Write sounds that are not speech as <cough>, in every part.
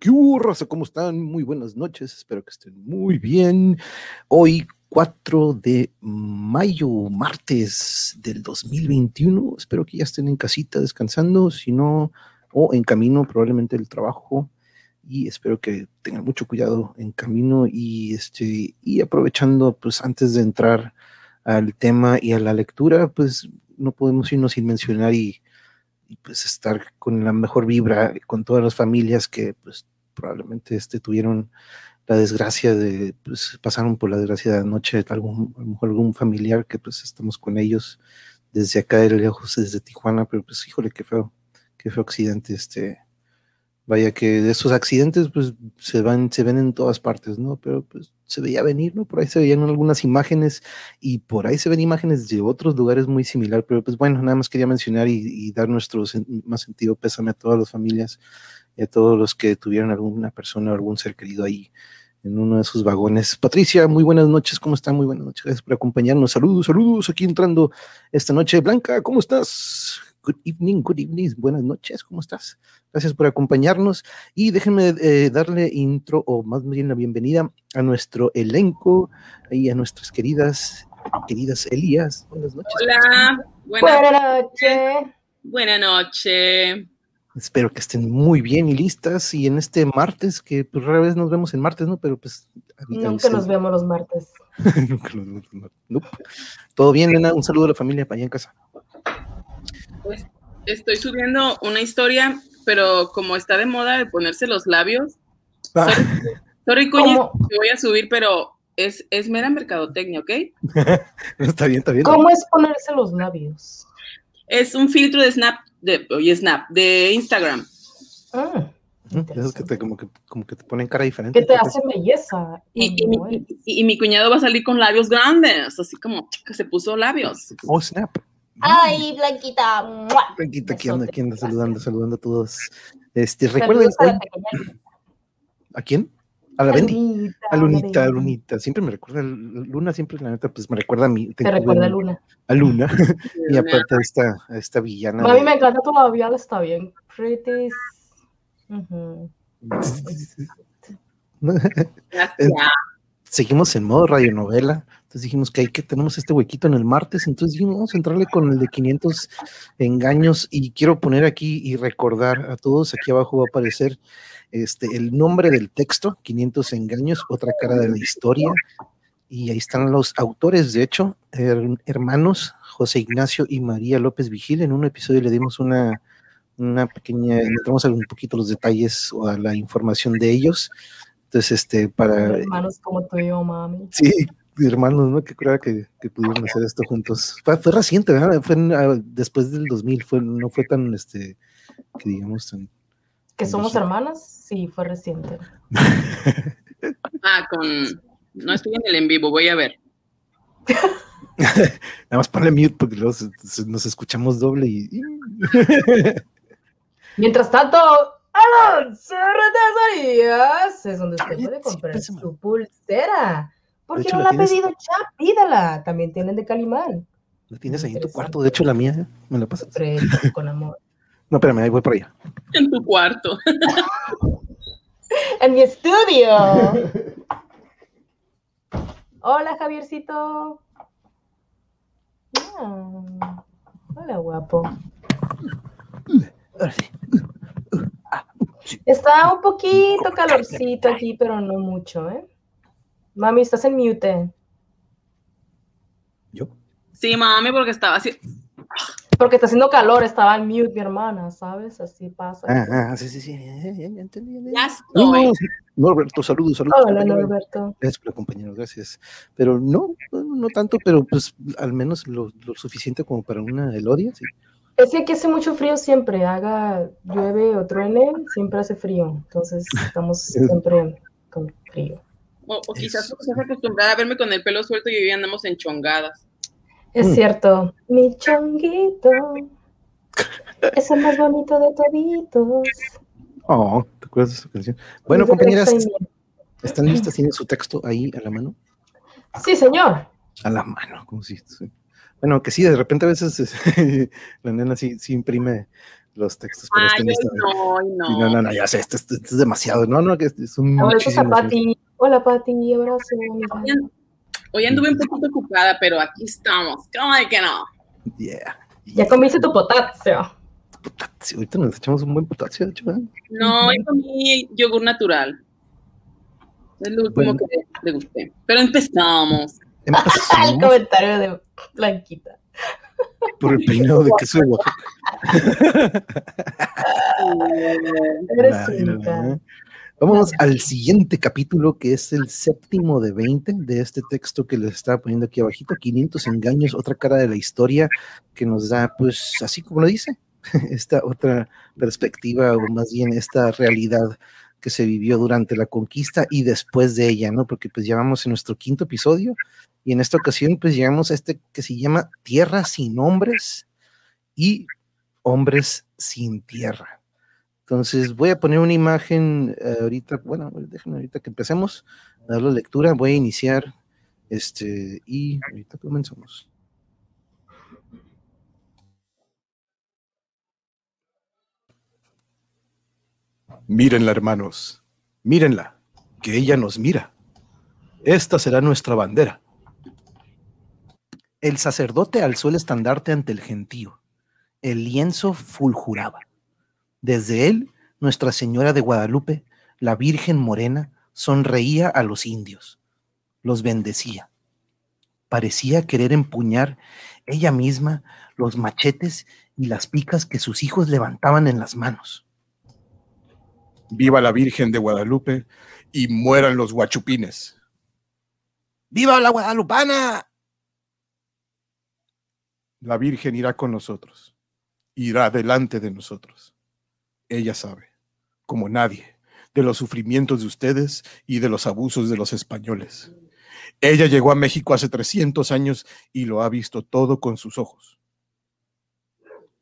¿Qué hubo, ¿Cómo están? Muy buenas noches, espero que estén muy bien. Hoy, 4 de mayo, martes del 2021, espero que ya estén en casita descansando, si no, o en camino probablemente del trabajo. Y espero que tengan mucho cuidado en camino y, este, y aprovechando, pues antes de entrar al tema y a la lectura, pues no podemos irnos sin mencionar y y pues estar con la mejor vibra con todas las familias que pues probablemente este, tuvieron la desgracia de, pues pasaron por la desgracia de anoche, algún, a lo mejor algún familiar que pues estamos con ellos desde acá de lejos, desde Tijuana, pero pues híjole, qué feo, qué feo accidente, este, vaya que de esos accidentes pues se van, se ven en todas partes, ¿no? Pero pues se veía venir, ¿no? Por ahí se veían algunas imágenes y por ahí se ven imágenes de otros lugares muy similar, pero pues bueno, nada más quería mencionar y, dar nuestro más sentido pésame a todas las familias y a todos los que tuvieron alguna persona o algún ser querido ahí en uno de sus vagones. Patricia, muy buenas noches, ¿cómo están? Muy buenas noches, gracias por acompañarnos. Saludos, saludos, aquí entrando esta noche. Blanca, ¿cómo estás? Good evening, good evening, buenas noches, ¿cómo estás? Gracias por acompañarnos y déjenme eh, darle intro o más bien la bienvenida a nuestro elenco y a nuestras queridas, queridas Elías. Buenas noches. Hola, buenas, noches. Buenas noches. Espero que estén muy bien y listas y en este martes, que pues rara vez nos vemos en martes, ¿no? Pero pues... <laughs> Nunca nos vemos los martes. Nunca nos vemos los martes. Todo bien, Nena, un saludo a la familia para allá en casa. Pues, estoy subiendo una historia, pero como está de moda de ponerse los labios, ah. sorry, sorry <laughs> voy a subir, pero es, es mera mercadotecnia, ¿ok? <laughs> está bien, está bien. ¿Cómo es ponerse los labios? Es un filtro de Snap, de, oye, Snap, de Instagram. Ah. Es que te, como, que, como que te ponen cara diferente. Que te hace belleza. Y, y, mi, cuñado va a salir con labios grandes, así como que se puso labios. Oh, snap. Ay, Blanquita. Blanquita, aquí anda, aquí anda saludando, saludando a todos. Este, recuerden hoy. ¿A quién? A la Bendy. A Lunita, a Lunita. Siempre me recuerda, Luna siempre, la neta, pues me recuerda a mí. Te recuerda a Luna. A Luna. <laughs> y aparte a esta, a esta villana. A mí me encanta todavía, está bien. Pretty. <laughs> Seguimos en modo radionovela dijimos que hay que tenemos este huequito en el martes, entonces dijimos, vamos a entrarle con el de 500 engaños y quiero poner aquí y recordar a todos, aquí abajo va a aparecer este, el nombre del texto, 500 engaños, otra cara de la historia, y ahí están los autores, de hecho, hermanos José Ignacio y María López Vigil, en un episodio le dimos una, una pequeña, entramos a un poquito los detalles o a la información de ellos, entonces, este, para... Hermanos como tú y yo, mami. Sí, hermanos, ¿no? Que creo que, que pudieron hacer esto juntos. Fue, reciente, ¿verdad? Fue ah, después del 2000, fue, no fue tan, este, que digamos, tan... ¿Que somos hermanas? Sí, fue reciente. ah, con... No estoy en el en vivo, voy a ver. <laughs> Nada más ponle mute porque luego nos escuchamos doble y... <laughs> Mientras tanto, Alonso Retesarías es donde usted puede comprar su pulsera ¿Por qué no la ha pedido ya? Pídala. También tienen de Calimán. La tienes ahí en tu cuarto. De hecho, la mía, ¿eh? me la pasas. con amor. <laughs> No, espérame, ahí voy por allá. En tu cuarto. <laughs> en mi estudio. Hola, Javiercito. Ah, hola, guapo. Está un poquito calorcito aquí, pero no mucho, ¿eh? Mami, estás en mute. ¿Yo? Sí, mami, porque estaba así. Porque está haciendo calor, estaba en mute mi hermana, ¿sabes? Así pasa. Ah, ah sí, sí, sí, ya, entendí. Ya estoy. Norberto, saludos, saludos. Hola, Norberto. Gracias por compañero, gracias. Pero no, no tanto, pero pues al menos lo, suficiente como para una Elodia, sí. Es que aquí hace mucho frío siempre, haga llueve o truene, siempre hace frío. Entonces estamos siempre con frío. O, quizás estás acostumbrada a verme con el pelo suelto y hoy andamos en chongadas. Es cierto. Mi chonguito es el más bonito de toditos. Oh, ¿te acuerdas de esa canción? Bueno, compañeras, ¿están listas? ¿Tienen su texto ahí a la mano? Sí, señor. A la mano, como si. Bueno, que sí, de repente a veces <laughs> la nena sí, sí imprime los textos. Pero Ay, este no, no. no, no, no, ya sé, esto, es demasiado. No, no, que es un. Hola, Pati, abrazo. Hoy anduve un poquito ocupada, pero aquí estamos. ¿Cómo de que no? Yeah. Ya comiste tu potasio. Potasio, ahorita nos echamos un buen potasio, de hecho. ¿eh? No, yo comí yogur natural. Es lo último que le gusté. Pero empezamos. empezamos. <laughs> el comentario de Blanquita. Por el peinado de queso de Oaxaca. <laughs> <laughs> Eres Vamos al siguiente capítulo, que es el séptimo de 20 de este texto que les estaba poniendo aquí abajito, 500 engaños, otra cara de la historia que nos da, pues, así como lo dice, <laughs> esta otra perspectiva, o más bien esta realidad que se vivió durante la conquista y después de ella, ¿no? Porque pues llevamos en nuestro quinto episodio y en esta ocasión pues llegamos a este que se llama Tierra sin hombres y Hombres sin Tierra. Entonces voy a poner una imagen eh, ahorita, bueno, déjenme ahorita que empecemos a dar la lectura, voy a iniciar este y ahorita comenzamos. Mírenla, hermanos, mírenla, que ella nos mira. Esta será nuestra bandera. El sacerdote alzó el estandarte ante el gentío. El lienzo fulguraba. Desde él, Nuestra Señora de Guadalupe, la Virgen Morena, sonreía a los indios, los bendecía. Parecía querer empuñar ella misma los machetes y las picas que sus hijos levantaban en las manos. Viva la Virgen de Guadalupe y mueran los guachupines. ¡Viva la guadalupana! La Virgen irá con nosotros, irá delante de nosotros. Ella sabe, como nadie, de los sufrimientos de ustedes y de los abusos de los españoles. Ella llegó a México hace 300 años y lo ha visto todo con sus ojos.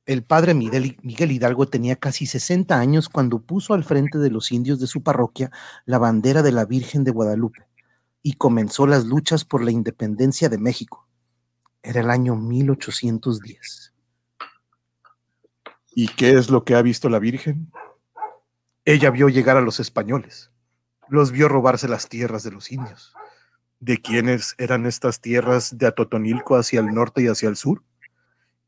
El padre Miguel, Hidalgo tenía casi 60 años cuando puso al frente de los indios de su parroquia la bandera de la Virgen de Guadalupe y comenzó las luchas por la independencia de México. Era el año 1810. ¿Y qué es lo que ha visto la Virgen? Ella vio llegar a los españoles, los vio robarse las tierras de los indios. ¿De quiénes eran estas tierras de Atotonilco hacia el norte y hacia el sur?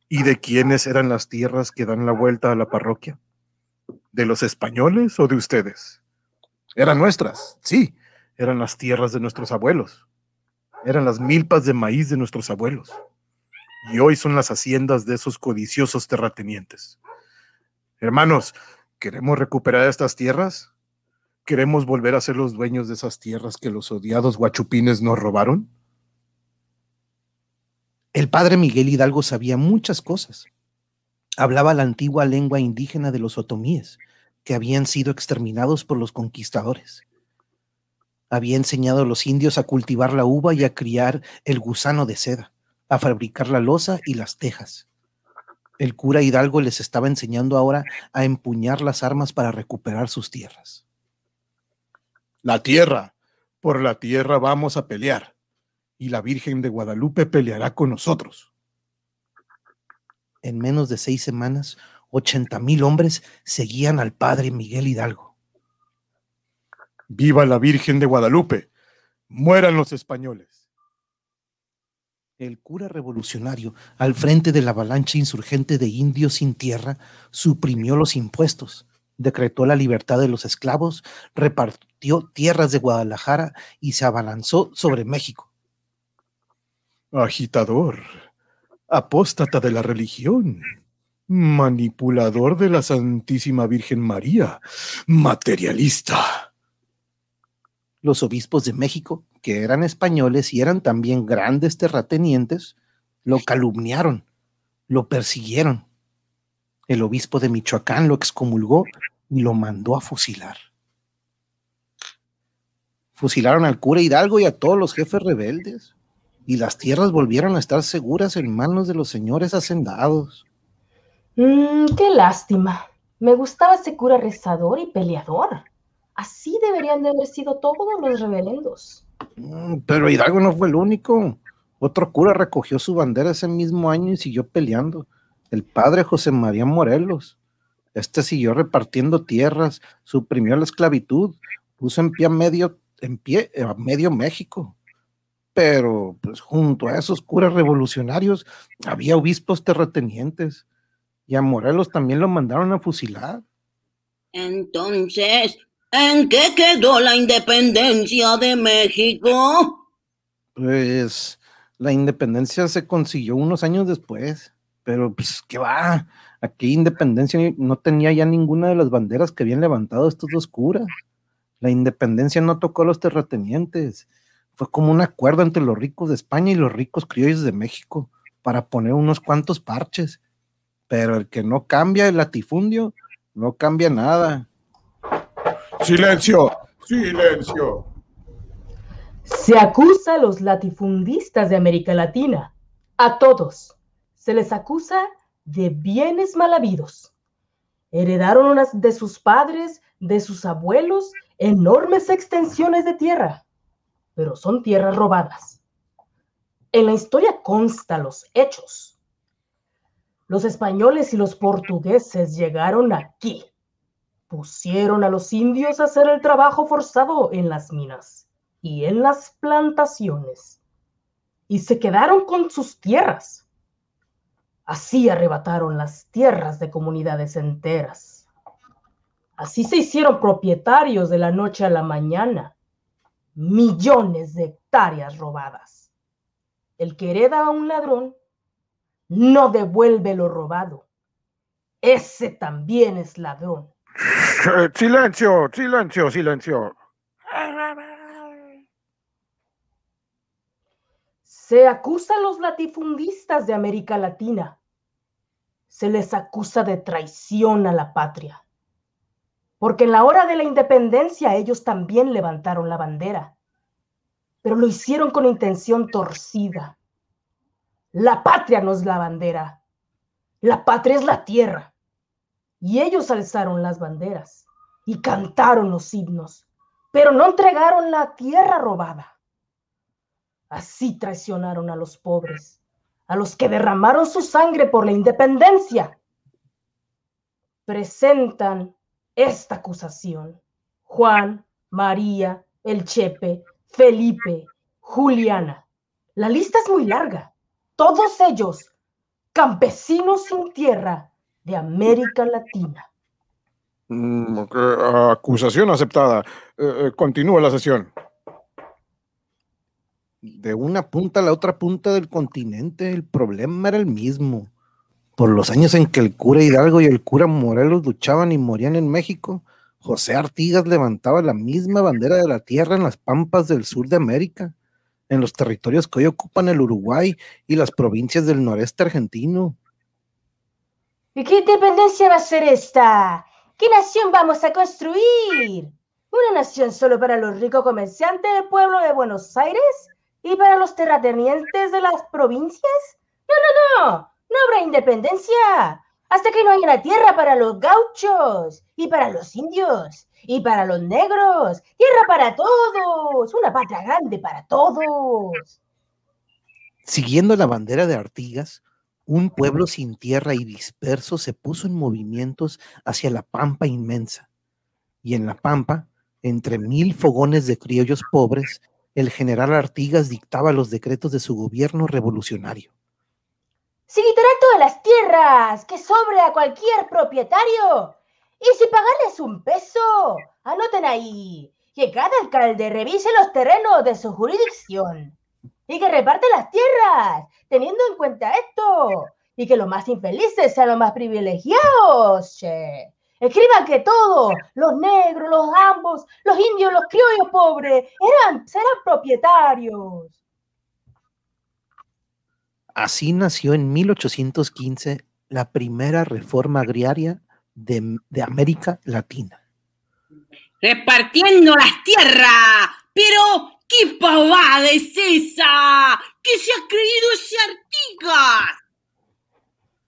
¿Y de quiénes eran las tierras que dan la vuelta a la parroquia? ¿De los españoles o de ustedes? Eran nuestras, sí, eran las tierras de nuestros abuelos, eran las milpas de maíz de nuestros abuelos, y hoy son las haciendas de esos codiciosos terratenientes. Hermanos, ¿queremos recuperar estas tierras? ¿Queremos volver a ser los dueños de esas tierras que los odiados guachupines nos robaron? El padre Miguel Hidalgo sabía muchas cosas. Hablaba la antigua lengua indígena de los otomíes, que habían sido exterminados por los conquistadores. Había enseñado a los indios a cultivar la uva y a criar el gusano de seda, a fabricar la loza y las tejas el cura Hidalgo les estaba enseñando ahora a empuñar las armas para recuperar sus tierras. La tierra, por la tierra vamos a pelear, y la Virgen de Guadalupe peleará con nosotros. En menos de seis semanas, ochenta mil hombres seguían al padre Miguel Hidalgo. ¡Viva la Virgen de Guadalupe! ¡Mueran los españoles! El cura revolucionario, al frente de la avalancha insurgente de indios sin tierra, suprimió los impuestos, decretó la libertad de los esclavos, repartió tierras de Guadalajara y se abalanzó sobre México. Agitador, apóstata de la religión, manipulador de la Santísima Virgen María, materialista. Los obispos de México que eran españoles y eran también grandes terratenientes, lo calumniaron, lo persiguieron. El obispo de Michoacán lo excomulgó y lo mandó a fusilar. Fusilaron al cura Hidalgo y a todos los jefes rebeldes, y las tierras volvieron a estar seguras en manos de los señores hacendados. Mm, qué lástima. Me gustaba ese cura rezador y peleador. Así deberían de haber sido todos los rebelendos. Mm, pero Hidalgo no fue el único. Otro cura recogió su bandera ese mismo año y siguió peleando. El padre José María Morelos. Este siguió repartiendo tierras, suprimió la esclavitud, puso en pie a medio, en pie a medio México. Pero pues junto a esos curas revolucionarios había obispos terratenientes y a Morelos también lo mandaron a fusilar. Entonces, ¿en qué quedó la independencia de México? Pues la independencia se consiguió unos años después, pero pues qué va, aquí independencia no tenía ya ninguna de las banderas que habían levantado estos dos curas. La independencia no tocó a los terratenientes, fue como un acuerdo entre los ricos de España y los ricos criollos de México para poner unos cuantos parches, pero el que no cambia el latifundio, no cambia nada. Silencio, silencio. Se acusa a los latifundistas de América Latina, a todos. Se les acusa de bienes mal habidos. Heredaron unas de sus padres, de sus abuelos, enormes extensiones de tierra, pero son tierras robadas. En la historia consta los hechos. Los españoles y los portugueses llegaron aquí, pusieron a los indios a hacer el trabajo forzado en las minas y en las plantaciones, y se quedaron con sus tierras. Así arrebataron las tierras de comunidades enteras. Así se hicieron propietarios de la noche a la mañana. Millones de hectáreas robadas. El que hereda a un ladrón no devuelve lo robado. Ese también es ladrón. Silencio, silencio, silencio. Se acusa a los latifundistas de América Latina. Se les acusa de traición a la patria. Porque en la hora de la independencia ellos también levantaron la bandera. Pero lo hicieron con intención torcida. La patria no es la bandera. La patria es la tierra. Y ellos alzaron las banderas y cantaron los himnos, pero no entregaron la tierra robada. Así traicionaron a los pobres, a los que derramaron su sangre por la independencia. Presentan esta acusación. Juan, María, El Chepe, Felipe, Juliana. La lista es muy larga. Todos ellos, campesinos sin tierra de América Latina. Mm, acusación aceptada. Eh, eh, continúa la sesión de una punta a la otra punta del continente, el problema era el mismo. Por los años en que el cura Hidalgo y el cura Morelos luchaban y morían en México, José Artigas levantaba la misma bandera de la tierra en las pampas del sur de América, en los territorios que hoy ocupan el Uruguay y las provincias del noreste argentino. ¿Y qué independencia va a ser esta? ¿Qué nación vamos a construir? ¿Una nación solo para los ricos comerciantes del pueblo de Buenos Aires? ¿Y para los terratenientes de las provincias? No, no, no, no habrá independencia hasta que no haya una tierra para los gauchos y para los indios y para los negros, tierra para todos, una patria grande para todos. Siguiendo la bandera de Artigas, un pueblo sin tierra y disperso se puso en movimientos hacia la pampa inmensa. Y en la pampa, entre mil fogones de criollos pobres, el general Artigas dictaba los decretos de su gobierno revolucionario. Se quitará todas las tierras que sobre a cualquier propietario. Y si pagarles un peso, anoten ahí que cada alcalde revise los terrenos de su jurisdicción y que reparte las tierras, teniendo en cuenta esto, y que los más infelices sean los más privilegiados. Che. Escriban que todos, los negros, los ambos, los indios, los criollos pobres, eran, serán propietarios. Así nació en 1815 la primera reforma agraria de, de América Latina. Repartiendo las tierras, pero ¿qué pavada es esa? ¿Qué se ha creído ese Artigas?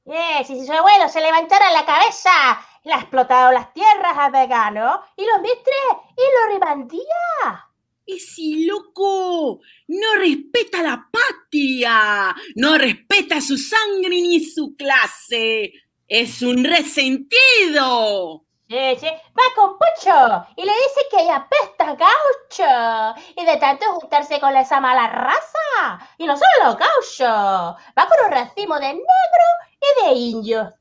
Eh, si su abuelo se levantara la cabeza, le ha explotado las tierras a Vegano y los mistres y lo ribandía. Ese loco no respeta la patria, no respeta su sangre ni su clase. es un resentido. Sí, sí, va con Pucho y le dice que ella apesta gaucho y de tanto juntarse con esa mala raza. Y no solo los gauchos, va con un racimo de negro y de indio.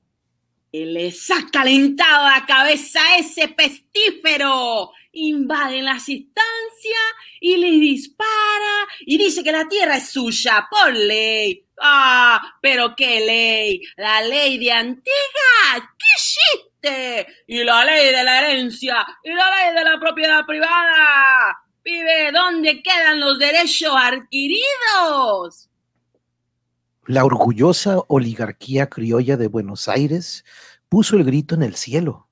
Y les ha calentado la cabeza ese pestífero. Invaden las instancias y le dispara y dice que la tierra es suya por ley. Ah, pero qué ley, la ley de Antigua, ¿qué existe? Y la ley de la herencia y la ley de la propiedad privada. Vive, ¿dónde quedan los derechos adquiridos? La orgullosa oligarquía criolla de Buenos Aires puso el grito en el cielo,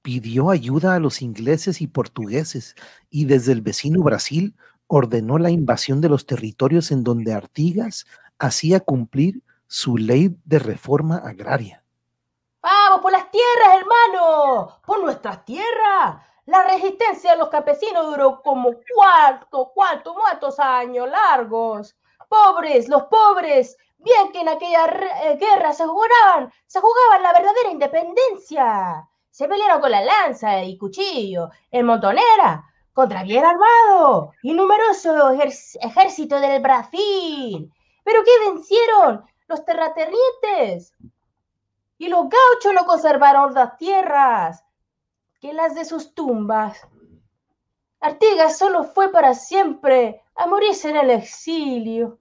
pidió ayuda a los ingleses y portugueses y desde el vecino Brasil ordenó la invasión de los territorios en donde Artigas hacía cumplir su ley de reforma agraria. ¡Vamos por las tierras, hermano! ¡Por nuestras tierras! La resistencia de los campesinos duró como cuarto, cuarto, cuantos años largos. Pobres, los pobres, bien que en aquella eh, guerra se jugaban, se jugaban la verdadera independencia. Se pelearon con la lanza y cuchillo en Montonera contra bien armado y numeroso ejército del Brasil. ¿Pero qué vencieron? Los terratenientes. Y los gauchos no conservaron las tierras, que las de sus tumbas. Artigas solo fue para siempre a morirse en el exilio.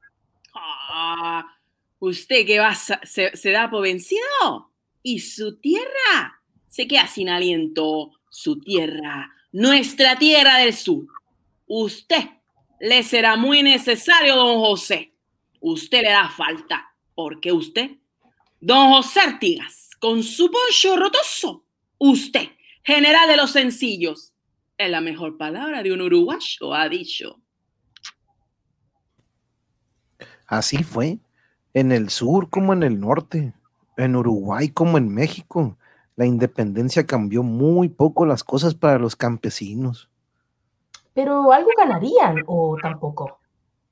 Ah, ¿Usted que va se, se da por vencido? ¿Y su tierra? Se queda sin aliento. Su tierra, nuestra tierra del sur. Usted le será muy necesario, don José usted le da falta, porque usted, don José Artigas, con su poncho rotoso, usted, general de los sencillos, es la mejor palabra de un uruguayo, ha dicho. Así fue, en el sur como en el norte, en Uruguay como en México. La independencia cambió muy poco las cosas para los campesinos. Pero algo ganarían o tampoco.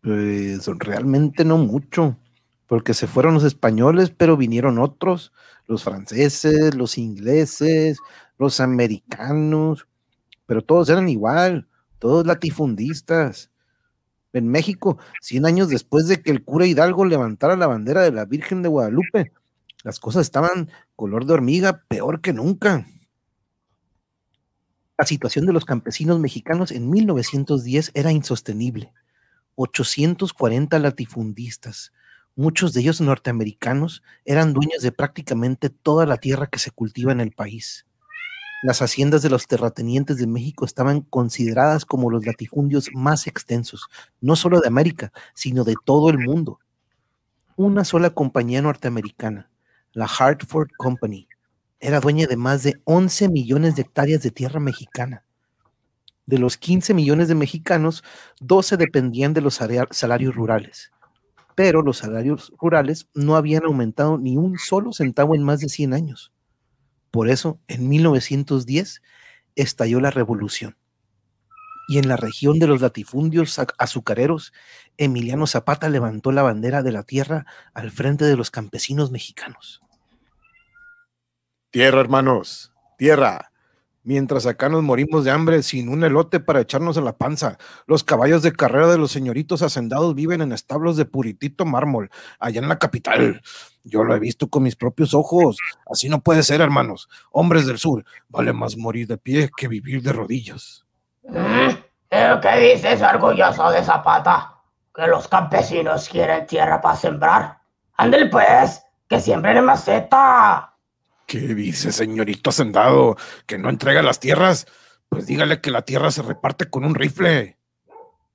Pues realmente no mucho, porque se fueron los españoles, pero vinieron otros, los franceses, los ingleses, los americanos, pero todos eran igual, todos latifundistas. En México, 100 años después de que el cura Hidalgo levantara la bandera de la Virgen de Guadalupe, las cosas estaban color de hormiga, peor que nunca. La situación de los campesinos mexicanos en 1910 era insostenible. 840 latifundistas, muchos de ellos norteamericanos, eran dueños de prácticamente toda la tierra que se cultiva en el país. Las haciendas de los terratenientes de México estaban consideradas como los latifundios más extensos, no solo de América, sino de todo el mundo. Una sola compañía norteamericana, la Hartford Company, era dueña de más de 11 millones de hectáreas de tierra mexicana de los 15 millones de mexicanos, 12 dependían de los salarios rurales. Pero los salarios rurales no habían aumentado ni un solo centavo en más de 100 años. Por eso, en 1910, estalló la revolución. Y en la región de los latifundios azucareros, Emiliano Zapata levantó la bandera de la tierra al frente de los campesinos mexicanos. Tierra, hermanos, tierra Mientras acá nos morimos de hambre sin un elote para echarnos a la panza. Los caballos de carrera de los señoritos hacendados viven en establos de puritito mármol, allá en la capital. Yo lo he visto con mis propios ojos. Así no puede ser, hermanos. Hombres del sur, vale más morir de pie que vivir de rodillas. ¿Pero qué dices, orgulloso de Zapata? ¿Que los campesinos quieren tierra para sembrar? Ándale pues, que siembren en maceta. ¿Qué dice, señorito hacendado? ¿Que no entrega las tierras? Pues dígale que la tierra se reparte con un rifle.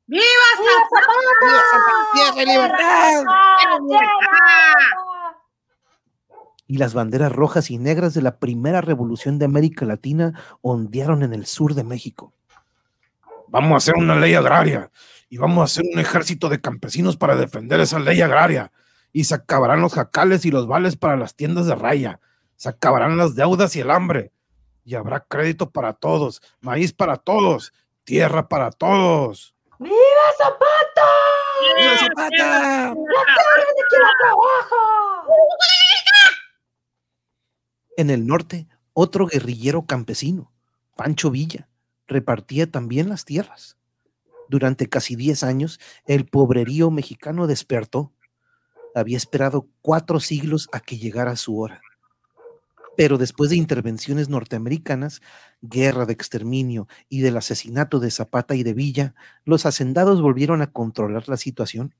¡Viva Zapata! ¡Viva libertad! Y las banderas rojas y negras de la primera revolución de América Latina ondearon en el sur de México. Vamos a hacer una ley agraria y vamos a hacer un ejército de campesinos para defender esa ley agraria. Y se acabarán los jacales y los vales para las tiendas de raya se acabarán las deudas y el hambre, y habrá crédito para todos, maíz para todos, tierra para todos. ¡Viva Zapata! ¡Viva Zapata! ¡La tierra de quien la trabaja! En el norte, otro guerrillero campesino, Pancho Villa, repartía también las tierras. Durante casi 10 años, el pobrerío mexicano despertó. Había esperado cuatro siglos a que llegara su hora. Pero después de intervenciones norteamericanas, guerra de exterminio y del asesinato de Zapata y de Villa, los hacendados volvieron a controlar la situación.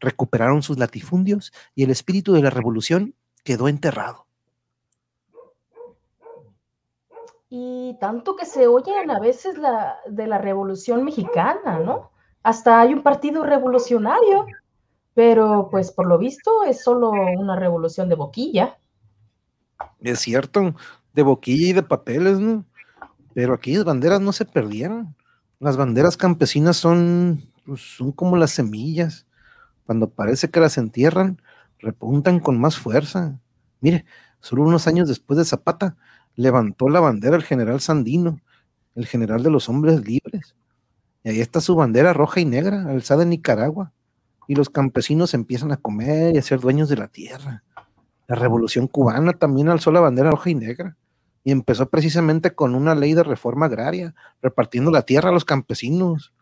Recuperaron sus latifundios y el espíritu de la revolución quedó enterrado. Y tanto que se oyen a veces la, de la revolución mexicana, ¿no? Hasta hay un partido revolucionario, pero pues por lo visto es solo una revolución de boquilla. Es cierto, de boquilla y de papeles, ¿no? Pero aquellas banderas no se perdieron. Las banderas campesinas son, pues, son como las semillas. Cuando parece que las entierran, repuntan con más fuerza. Mire, solo unos años después de Zapata, levantó la bandera el general Sandino, el general de los hombres libres. Y ahí está su bandera roja y negra, alzada en Nicaragua. Y los campesinos empiezan a comer y a ser dueños de la tierra. La revolución cubana también alzó la bandera roja y negra y empezó precisamente con una ley de reforma agraria, repartiendo la tierra a los campesinos.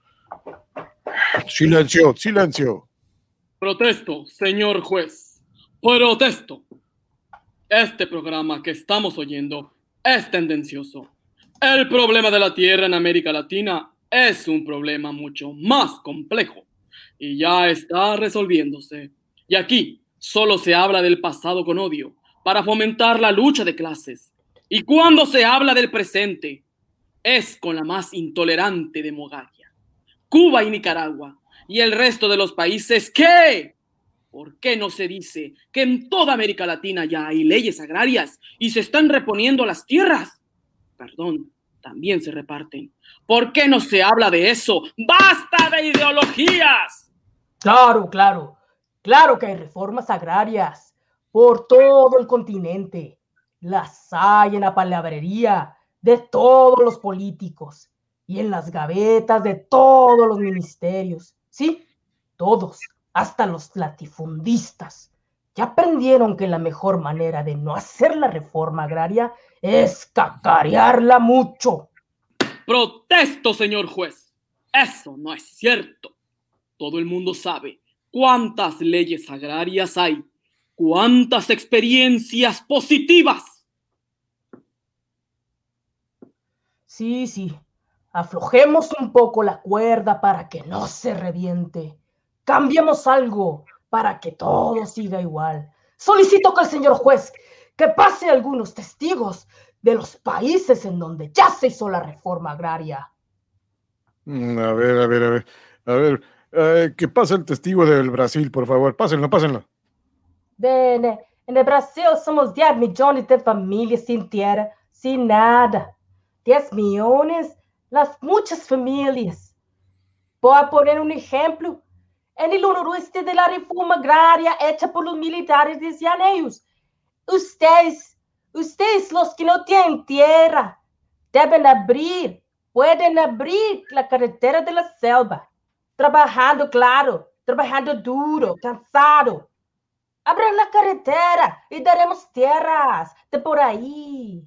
Silencio, silencio. Protesto, señor juez. Protesto. Este programa que estamos oyendo es tendencioso. El problema de la tierra en América Latina es un problema mucho más complejo y ya está resolviéndose. Y aquí solo se habla del pasado con odio para fomentar la lucha de clases. Y cuando se habla del presente, es con la más intolerante demogaria. Cuba y Nicaragua y el resto de los países ¿qué? ¿por qué no se dice que en toda América Latina ya hay leyes agrarias y se están reponiendo las tierras? Perdón, también se reparten. ¿Por qué no se habla de eso? ¡Basta de ideologías! Claro, claro. Claro que hay reformas agrarias por todo el continente. Las hay en la palabrería de todos los políticos y en las gavetas de todos los ministerios. Sí, todos, hasta los latifundistas. Ya aprendieron que la mejor manera de no hacer la reforma agraria es cacarearla mucho. Protesto, señor juez. Eso no es cierto. Todo el mundo sabe ¿Cuántas leyes agrarias hay? ¿Cuántas experiencias positivas? Sí, sí. Aflojemos un poco la cuerda para que no se reviente. Cambiemos algo para que todo siga igual. Solicito que el señor juez que pase algunos testigos de los países en donde ya se hizo la reforma agraria. Mm, a ver, a ver, a ver. A ver, eh, que pase el testigo del Brasil, por favor. Pásenlo, pásenlo. Bene, en el Brasil somos 10 millones de familias sin tierra, sin nada. 10 millones, las muchas familias. Voy poner un ejemplo. En el noroeste de la reforma agraria hecha por los militares de Llaneos, ustedes, ustedes los que no tienen tierra, deben abrir, pueden abrir la carretera de la selva Trabajando, claro, trabajando duro, cansado. Abran la carretera y daremos tierras de por ahí.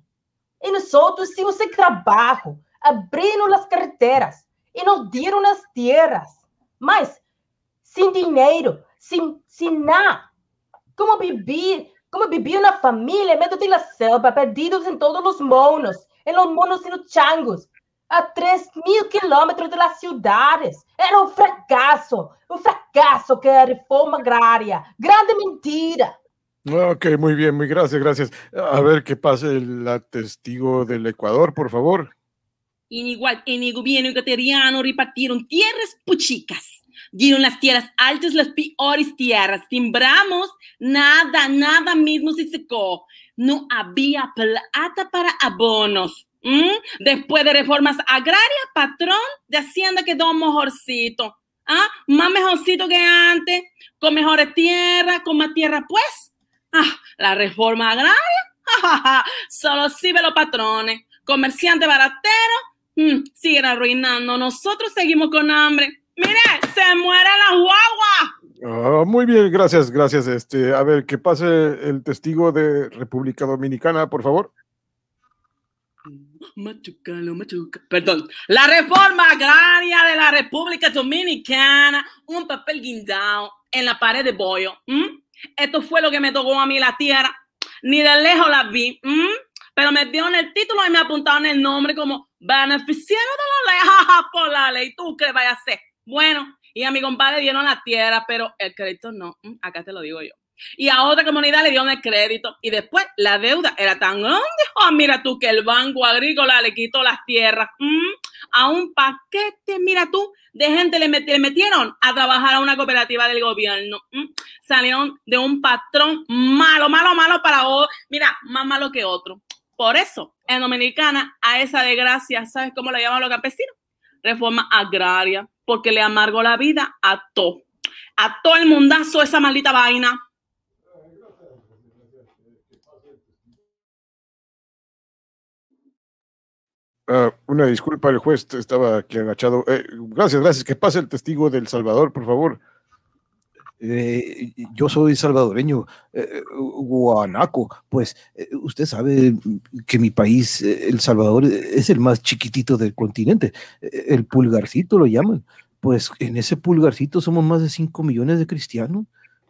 Y nosotros hicimos ese trabajo, abrindo las carreteras y nos dieron las tierras. Mas, sin dinero, sin, sin nada. ¿Cómo vivir? ¿Cómo vivir una familia en medio de la selva, perdidos en todos los monos, en los monos y los changos? A 3 mil kilómetros de las ciudades. Era un fracaso, un fracaso que era reforma agraria. Grande mentira. Ok, muy bien, muy gracias, gracias. A ver qué pasa el testigo del Ecuador, por favor. En, igual, en el gobierno ecuatoriano repartieron tierras puchicas. Dieron las tierras altas, las peores tierras. Timbramos, nada, nada mismo se secó. No había plata para abonos. ¿Mm? Después de reformas agrarias, patrón de Hacienda quedó mejorcito. ¿Ah? Más mejorcito que antes, con mejores tierras, con más tierra, pues. Ah, la reforma agraria, <laughs> solo sirve los patrones. Comerciantes barateros, mm, siguen arruinando. Nosotros seguimos con hambre. Mire, se muere la guagua. Ah, muy bien, gracias, gracias. Este, a ver, que pase el testigo de República Dominicana, por favor. Machucalo, machuca. Perdón. La reforma agraria de la República Dominicana, un papel guindado en la pared de bollo. Esto fue lo que me tocó a mí la tierra. Ni de lejos la vi, pero me dieron el título y me apuntaron el nombre como beneficiario de la ley. <laughs> por la ley, ¿tú qué vayas a hacer? Bueno, y a mi compadre dieron la tierra, pero el crédito no. Acá te lo digo yo. Y a otra comunidad le dieron el crédito. Y después la deuda era tan grande. Oh, mira tú, que el Banco Agrícola le quitó las tierras. a un paquete, mira tú, de gente le, metieron a trabajar a una cooperativa del gobierno. salieron de un patrón malo, malo, malo para otro. Mira, más malo que otro. Por eso, en Dominicana, a esa desgracia, ¿sabes cómo la llaman los campesinos? Reforma agraria, porque le amargó la vida a todo. A todo el mundazo esa maldita vaina. Ah, una disculpa, el juez estaba aquí agachado. Eh, gracias, gracias. Que pase el testigo del Salvador, por favor. Eh, yo soy salvadoreño, eh, guanaco. Pues usted sabe que mi país, El Salvador, es el más chiquitito del continente. El pulgarcito lo llaman. Pues en ese pulgarcito somos más de 5 millones de cristianos,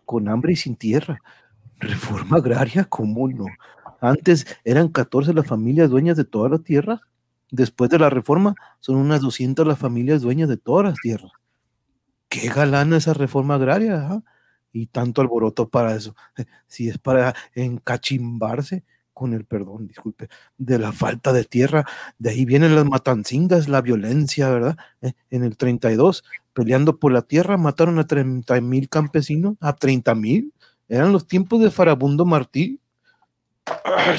con hambre y sin tierra. Reforma agraria, ¿cómo no? Antes eran 14 las familias dueñas de toda la tierra Después de la reforma, son unas 200 las familias dueñas de todas las tierras. Qué galana esa reforma agraria, y tanto alboroto para eso. <laughs> Si es para encachimbarse, con el perdón, disculpe, de la falta de tierra, de ahí vienen las matancingas, la violencia, ¿verdad? Eh, en el 32, peleando por la tierra, mataron a 30 mil campesinos, a 30 mil. Eran los tiempos de Farabundo Martí.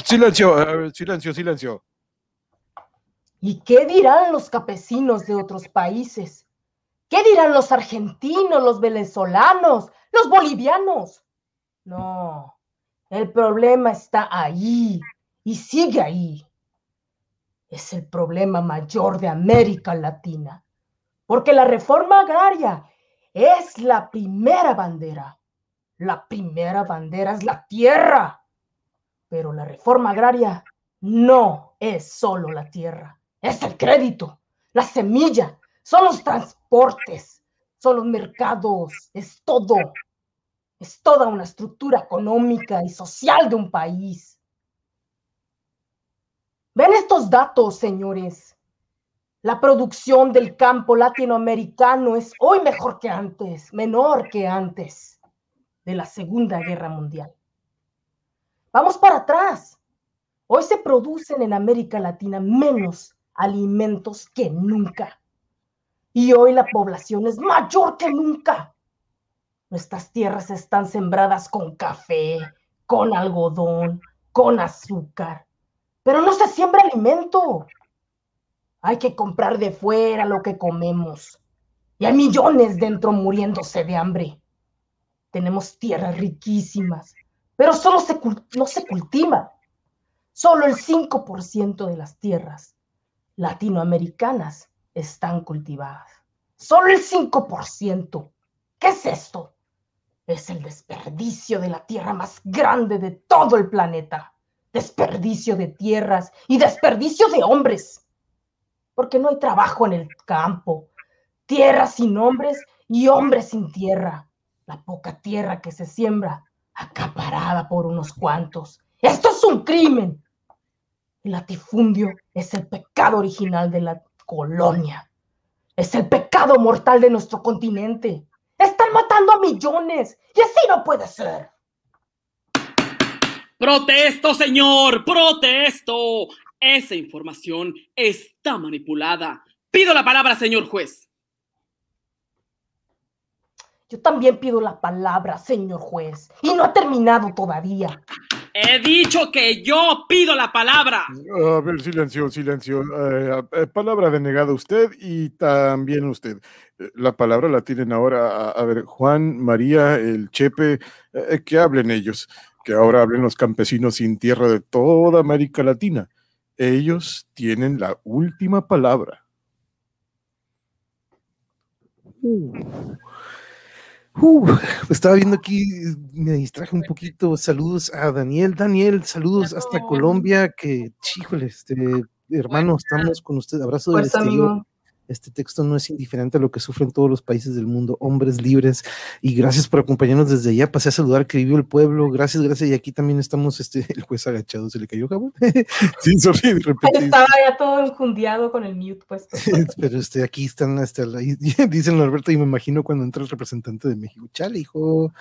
Silencio, silencio, silencio. ¿Y qué dirán los campesinos de otros países? ¿Qué dirán los argentinos, los venezolanos, los bolivianos? No, el problema está ahí y sigue ahí. Es el problema mayor de América Latina, porque la reforma agraria es la primera bandera. La primera bandera es la tierra, pero la reforma agraria no es solo la tierra es el crédito, la semilla, son los transportes, son los mercados, es todo. Es toda una estructura económica y social de un país. Ven estos datos, señores. La producción del campo latinoamericano es hoy mejor que antes, menor que antes de la Segunda Guerra Mundial. Vamos para atrás. Hoy se producen en América Latina menos alimentos que nunca. Y hoy la población es mayor que nunca. Nuestras tierras están sembradas con café, con algodón, con azúcar, pero no se siembra alimento. Hay que comprar de fuera lo que comemos. Y hay millones dentro muriéndose de hambre. Tenemos tierras riquísimas, pero solo se, no se cultiva. Solo el 5% de las tierras latinoamericanas están cultivadas. Solo el 5%. ¿Qué es esto? Es el desperdicio de la tierra más grande de todo el planeta. Desperdicio de tierras y desperdicio de hombres. Porque no hay trabajo en el campo. Tierra sin hombres y hombres sin tierra. La poca tierra que se siembra, acaparada por unos cuantos. Esto es un crimen. El latifundio es el pecado original de la colonia. Es el pecado mortal de nuestro continente. Están matando a millones y así no puede ser. Protesto, señor, protesto. Esa información está manipulada. Pido la palabra, señor juez. Yo también pido la palabra, señor juez, y no ha terminado todavía. He dicho que yo pido la palabra. A ver, silencio, silencio. Eh, eh, palabra denegada usted y también usted. Eh, la palabra la tienen ahora, a, ver, Juan, María, el Chepe, que hablen ellos, que ahora hablen los campesinos sin tierra de toda América Latina. Ellos tienen la última palabra. Uh, <laughs> estaba viendo aquí, me distraje un poquito. Saludos a Daniel. Daniel, saludos hasta Colombia. Que, híjole, este hermano, estamos con usted. Abrazo del exterior. Este texto no es indiferente a lo que sufren todos los países del mundo, hombres libres. Y gracias por acompañarnos desde allá. Pasé a saludar que vivió el pueblo. Gracias, gracias. Y aquí también estamos, este, <laughs> el juez agachado, ¿se le cayó jabón? <laughs> sí, sorry, de repente. Estaba ya todo enjundiado con el mute puesto. <laughs> Pero este, aquí están, hasta la, dicen Alberto, y me imagino cuando entra el representante de México. Chale, hijo.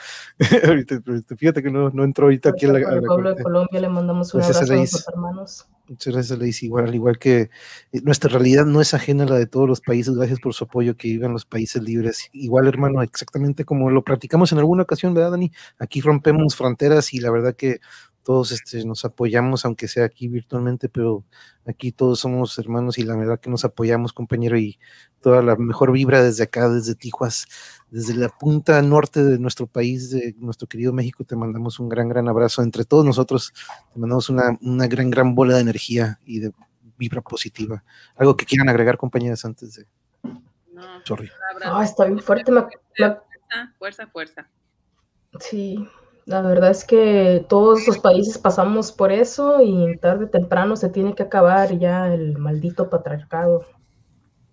ahorita, fíjate que no, no entró ahorita aquí a la. Al pueblo de Colombia le mandamos un abrazo a nuestros hermanos. Muchas gracias, Leis. Igual, al igual que eh, nuestra realidad no es ajena a la de todos los países. Gracias por su apoyo, que vivan los países libres. Igual, hermano, exactamente como lo practicamos en alguna ocasión, ¿verdad, Dani? Aquí rompemos fronteras y la verdad que todos este, nos apoyamos, aunque sea aquí virtualmente, pero aquí todos somos hermanos y la verdad que nos apoyamos, compañero, y toda la mejor vibra desde acá, desde Tijuas, desde la punta norte de nuestro país, de nuestro querido México, te mandamos un gran, gran abrazo. Entre todos nosotros, te mandamos una, una gran, gran bola de energía y de vibra positiva. ¿Algo que quieran agregar, compañeras, antes de... No, Sorry. Ah, está bien fuerte. Fuerza, fuerza. Sí, la verdad es que todos los países pasamos por eso y tarde o temprano se tiene que acabar ya el maldito patriarcado.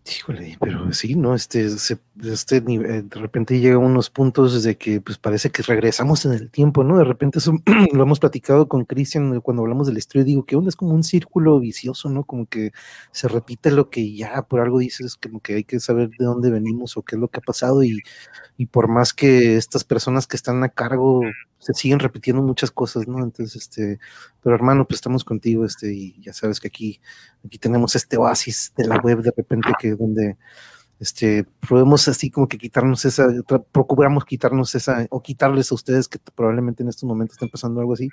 Híjole, pero sí, ¿no? Este, este de repente llega unos puntos de que pues parece que regresamos en el tiempo, ¿no? De repente eso <clears throat> lo hemos platicado con Cristian cuando hablamos del estudio, digo que onda es como un círculo vicioso, ¿no? Como que se repite lo que ya por algo dices, como que hay que saber de dónde venimos o qué es lo que ha pasado y, y por más que estas personas que están a cargo se siguen repitiendo muchas cosas, ¿no? Entonces, este, pero hermano, pues estamos contigo, este, y ya sabes que aquí, aquí tenemos este oasis de la web de repente que donde este, podemos así como que quitarnos esa, procuramos quitarnos esa, o quitarles a ustedes que probablemente en estos momentos estén pasando algo así,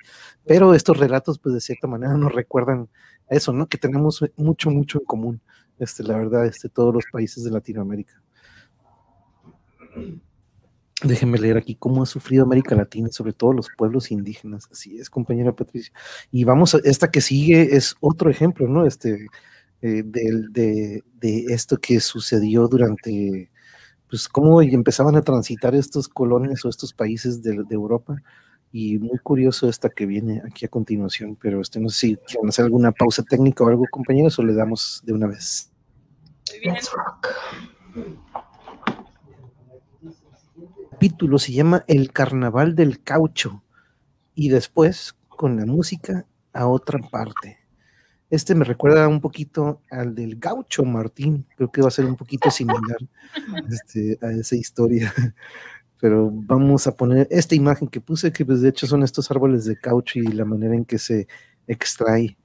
pero estos relatos, pues de cierta manera nos recuerdan eso, ¿no? Que tenemos mucho, mucho en común, este, la verdad, este, todos los países de Latinoamérica. Déjenme leer aquí cómo ha sufrido América Latina, sobre todo los pueblos indígenas. Así es, compañera Patricia. Y vamos, a, esta que sigue es otro ejemplo, ¿no? Este, eh, de, de, esto que sucedió durante, pues, cómo empezaban a transitar estos colonias o estos países de, Europa. Y muy curioso esta que viene aquí a continuación, pero este, no sé si quieren hacer alguna pausa técnica o algo, compañeros, o le damos de una vez. Capítulo se llama El Carnaval del Caucho y después con la música a otra parte. Este me recuerda un poquito al del Gaucho Martín, creo que va a ser un poquito similar <laughs> este, a esa historia. <laughs> Pero vamos a poner esta imagen que puse, que pues de hecho son estos árboles de caucho y la manera en que se extrae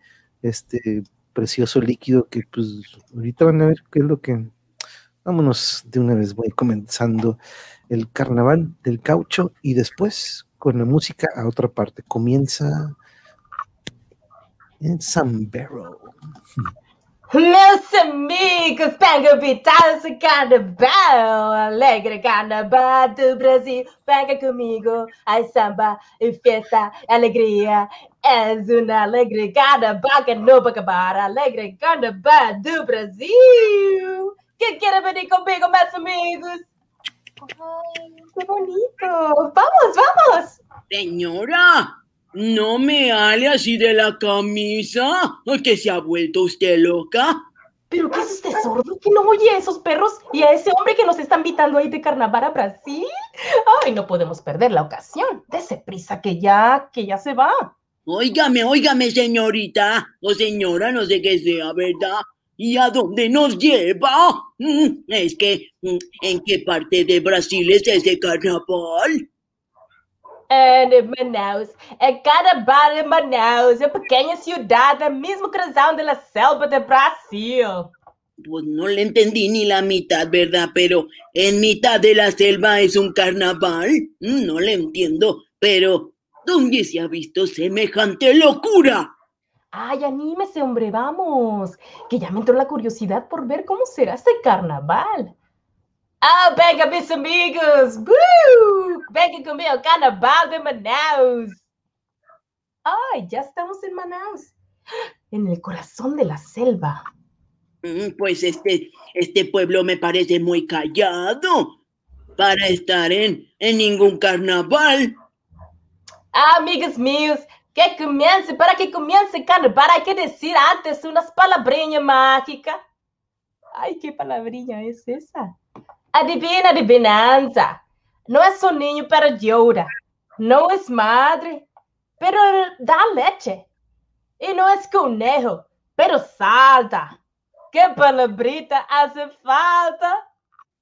este precioso líquido que pues ahorita van a ver qué es lo que... Vámonos de una vez, voy comenzando el carnaval del caucho y después con la música a otra parte. Comienza en Barrow. Meus amigos, pega vital esse carnaval, alegre carnaval do Brasil, pega comigo, ai samba e festa, alegria, és uma alegre carnaval que não vai acabar, alegre carnaval do Brasil. Quem quer venir comigo, meus amigos? ¡Ay, qué bonito! ¡Vamos, vamos! Señora, no me hable así de la camisa, que se ha vuelto usted loca. ¿Pero qué es usted sordo que no oye a esos perros y a ese hombre que nos está invitando ahí de carnaval a Brasil? Ay, no podemos perder la ocasión. Dese prisa que ya, que ya se va. Óigame, óigame, señorita, o señora, no sé qué sea, ¿verdad? ¿Y a dónde nos lleva? Mm, es que, mm, ¿en qué parte de Brasil es ese carnaval? En Manaus. É carnaval em Manaus, é pequena cidade, é mismo corazón de la selva de Brasil. Pues no le entendí ni la mitad, ¿verdad? Pero en mitad de la selva es un carnaval. Mm, no le entiendo, pero ¿dónde se ha visto semejante locura? Ay, anímese, hombre, vamos. Que ya me entró la curiosidad por ver cómo será ese carnaval. Ah, venga, mis amigos. ¡Woo! Venga conmigo al carnaval de Manaus. Ay, ya estamos en Manaus. En el corazón de la selva. Mm, pues este, este pueblo me parece muy callado. para estar en, en ningún carnaval. Amigos míos, que comience, para que comience carnaval hay que decir antes unas palabrinhas mágicas. Ay, ¿qué palabrinha es esa? Adivina, adivinanza. No es un niño, pero llora. No es madre, pero da leche. Y no es conejo, pero salta. ¿Qué palabrita hace falta?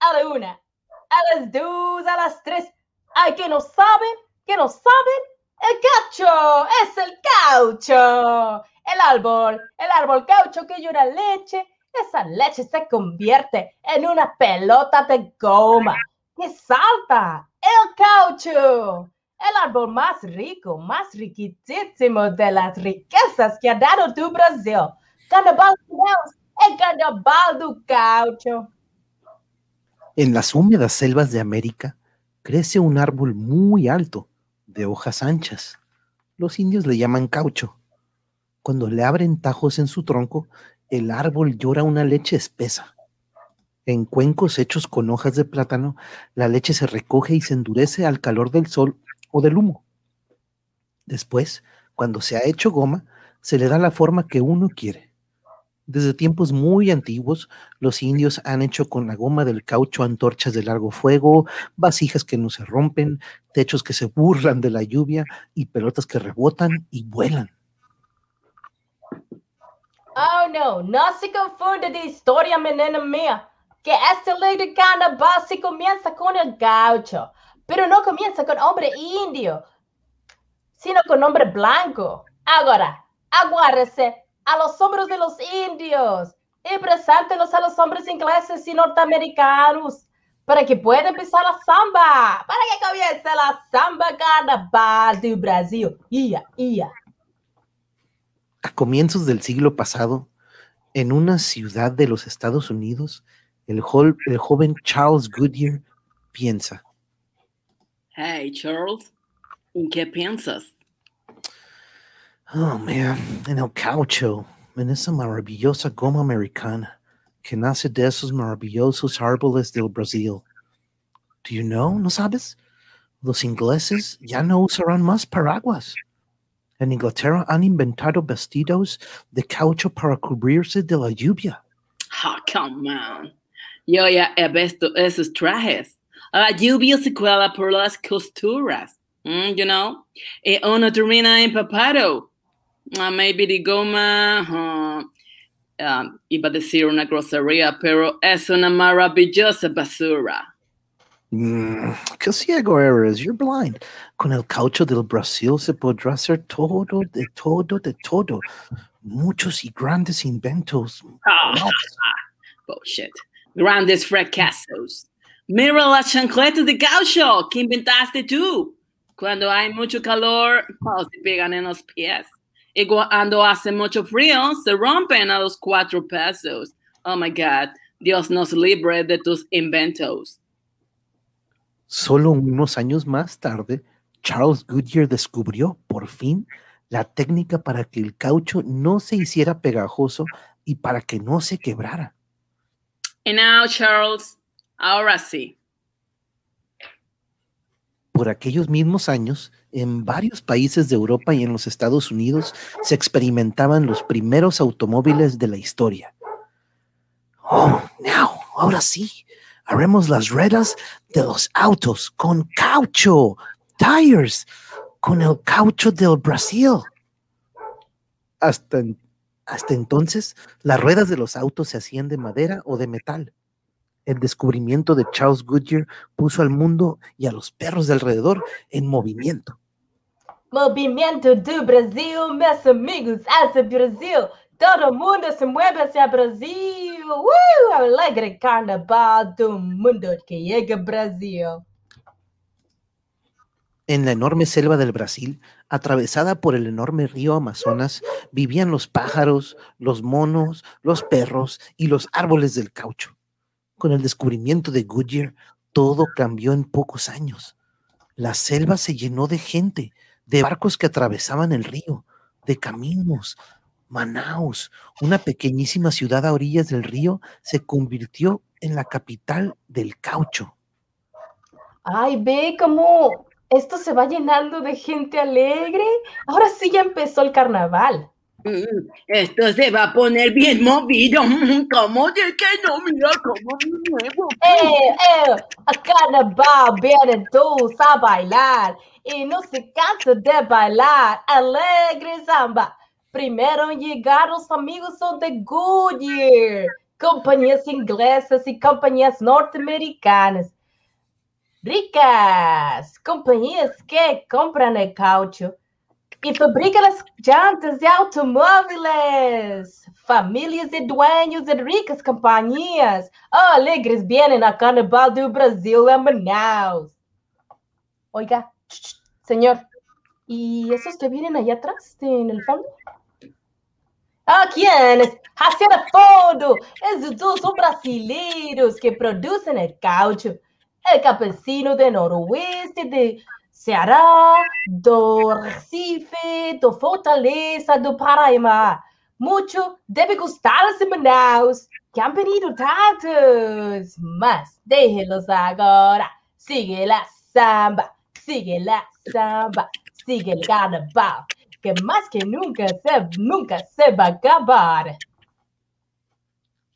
A la una, a las dos, a las tres. Ay, que no saben, que no saben. El caucho, es el caucho. El árbol, el árbol caucho que llora leche. Esa leche se convierte en una pelota de goma que salta. El caucho el árbol más rico, más riquísimo de las riquezas que ha dado tu Brasil. Carnaval el carnaval do caucho. En las húmedas selvas de América crece un árbol muy alto, de hojas anchas. Los indios le llaman caucho. Cuando le abren tajos en su tronco, el árbol llora una leche espesa. En cuencos hechos con hojas de plátano, la leche se recoge y se endurece al calor del sol o del humo. Después, cuando se ha hecho goma, se le da la forma que uno quiere. Desde tiempos muy antiguos, los indios han hecho con la goma del caucho antorchas de largo fuego, vasijas que no se rompen, techos que se burlan de la lluvia y pelotas que rebotan y vuelan. Oh no, no se confunde de historia, menina mía, que esta ley de carnaval se comienza con el gaucho pero no comienza con hombre indio, sino con hombre blanco. Ahora, aguárrese a los hombros de los indios y preséntelos a los hombres ingleses y norteamericanos para que pueda empezar la samba, para que comience la samba carnaval de Brasil. Ia, ia. A comienzos del siglo pasado, en una ciudad de los Estados Unidos, el, el joven Charles Goodyear piensa, Hey, Charles, ¿en qué piensas? Oh, man, en el caucho, en esa maravillosa goma americana que nace de esos maravillosos árboles del Brasil. Do you know? ¿No sabes? Los ingleses ya no usarán más paraguas. En Inglaterra han inventado vestidos de caucho para cubrirse de la lluvia. Oh, come on. Yo ya he visto esos trajes. La lluvia se cuela por las costuras, mm, you know. Y uno termina empapado. Uh, maybe de goma, uh, um, iba a decir una grosería, pero es una maravillosa basura. Mm, qué ciego eres, you're blind. Con el caucho del Brasil se podrá hacer todo, de todo, de todo. Muchos y grandes inventos. Ah, bullshit. Grandes fracasos. Mira las chancletas de caucho que inventaste tú. Cuando hay mucho calor, oh, se pegan en los pies. Y cuando hace mucho frío, se rompen a los cuatro pesos. Oh my God, Dios nos libre de tus inventos. Solo unos años más tarde, Charles Goodyear descubrió, por fin, la técnica para que el caucho no se hiciera pegajoso y para que no se quebrara. And now, Charles, Ahora sí. Por aquellos mismos años, en varios países de Europa y en los Estados Unidos se experimentaban los primeros automóviles de la historia. Oh, now, ahora sí, haremos las ruedas de los autos con caucho, tires, con el caucho del Brasil. Hasta, hasta entonces, las ruedas de los autos se hacían de madera o de metal el descubrimiento de Charles Goodyear puso al mundo y a los perros de alrededor en movimiento. Movimiento de Brasil, mis amigos, hacia Brasil. Todo mundo se mueve hacia Brasil. ¡Woo! Alegre carnaval del mundo que llega a Brasil. En la enorme selva del Brasil, atravesada por el enorme río Amazonas, vivían los pájaros, los monos, los perros y los árboles del caucho. Con el descubrimiento de Goodyear, todo cambió en pocos años. La selva se llenó de gente, de barcos que atravesaban el río, de caminos. Manaus, una pequeñísima ciudad a orillas del río, se convirtió en la capital del caucho. Ay, ve cómo esto se va llenando de gente alegre. Ahora sí ya empezó el carnaval. Mm, esto se va a poner bien movido. ¿Cómo de que no? Mira cómo me muevo. ¡Eh, eh! A carnaval vienen a bailar y no se cansa de bailar. Alegre samba. Primero en llegar los amigos son de Goodyear, compañías inglesas y compañías norteamericanas. Ricas, compañías que compran el caucho y fabrican las llantas de automóviles. Familias de dueños de ricas compañías alegres vienen a Carnaval do Brasil en Manaus. Oiga, señor, ¿y esos que vienen allá atrás, en el fondo? Ah, ¿quiénes? Hacia el fondo, esos dos son brasileiros que producen el caucho. El campesino de noroeste de Ceará, do Recife, do Fortaleza, do Paraíba. Mucho debe gustarles de Manaus, que han venido tantos. Mas déjelos agora. Sigue la samba, sigue la samba, sigue el carnaval que más que nunca se, nunca se va a acabar.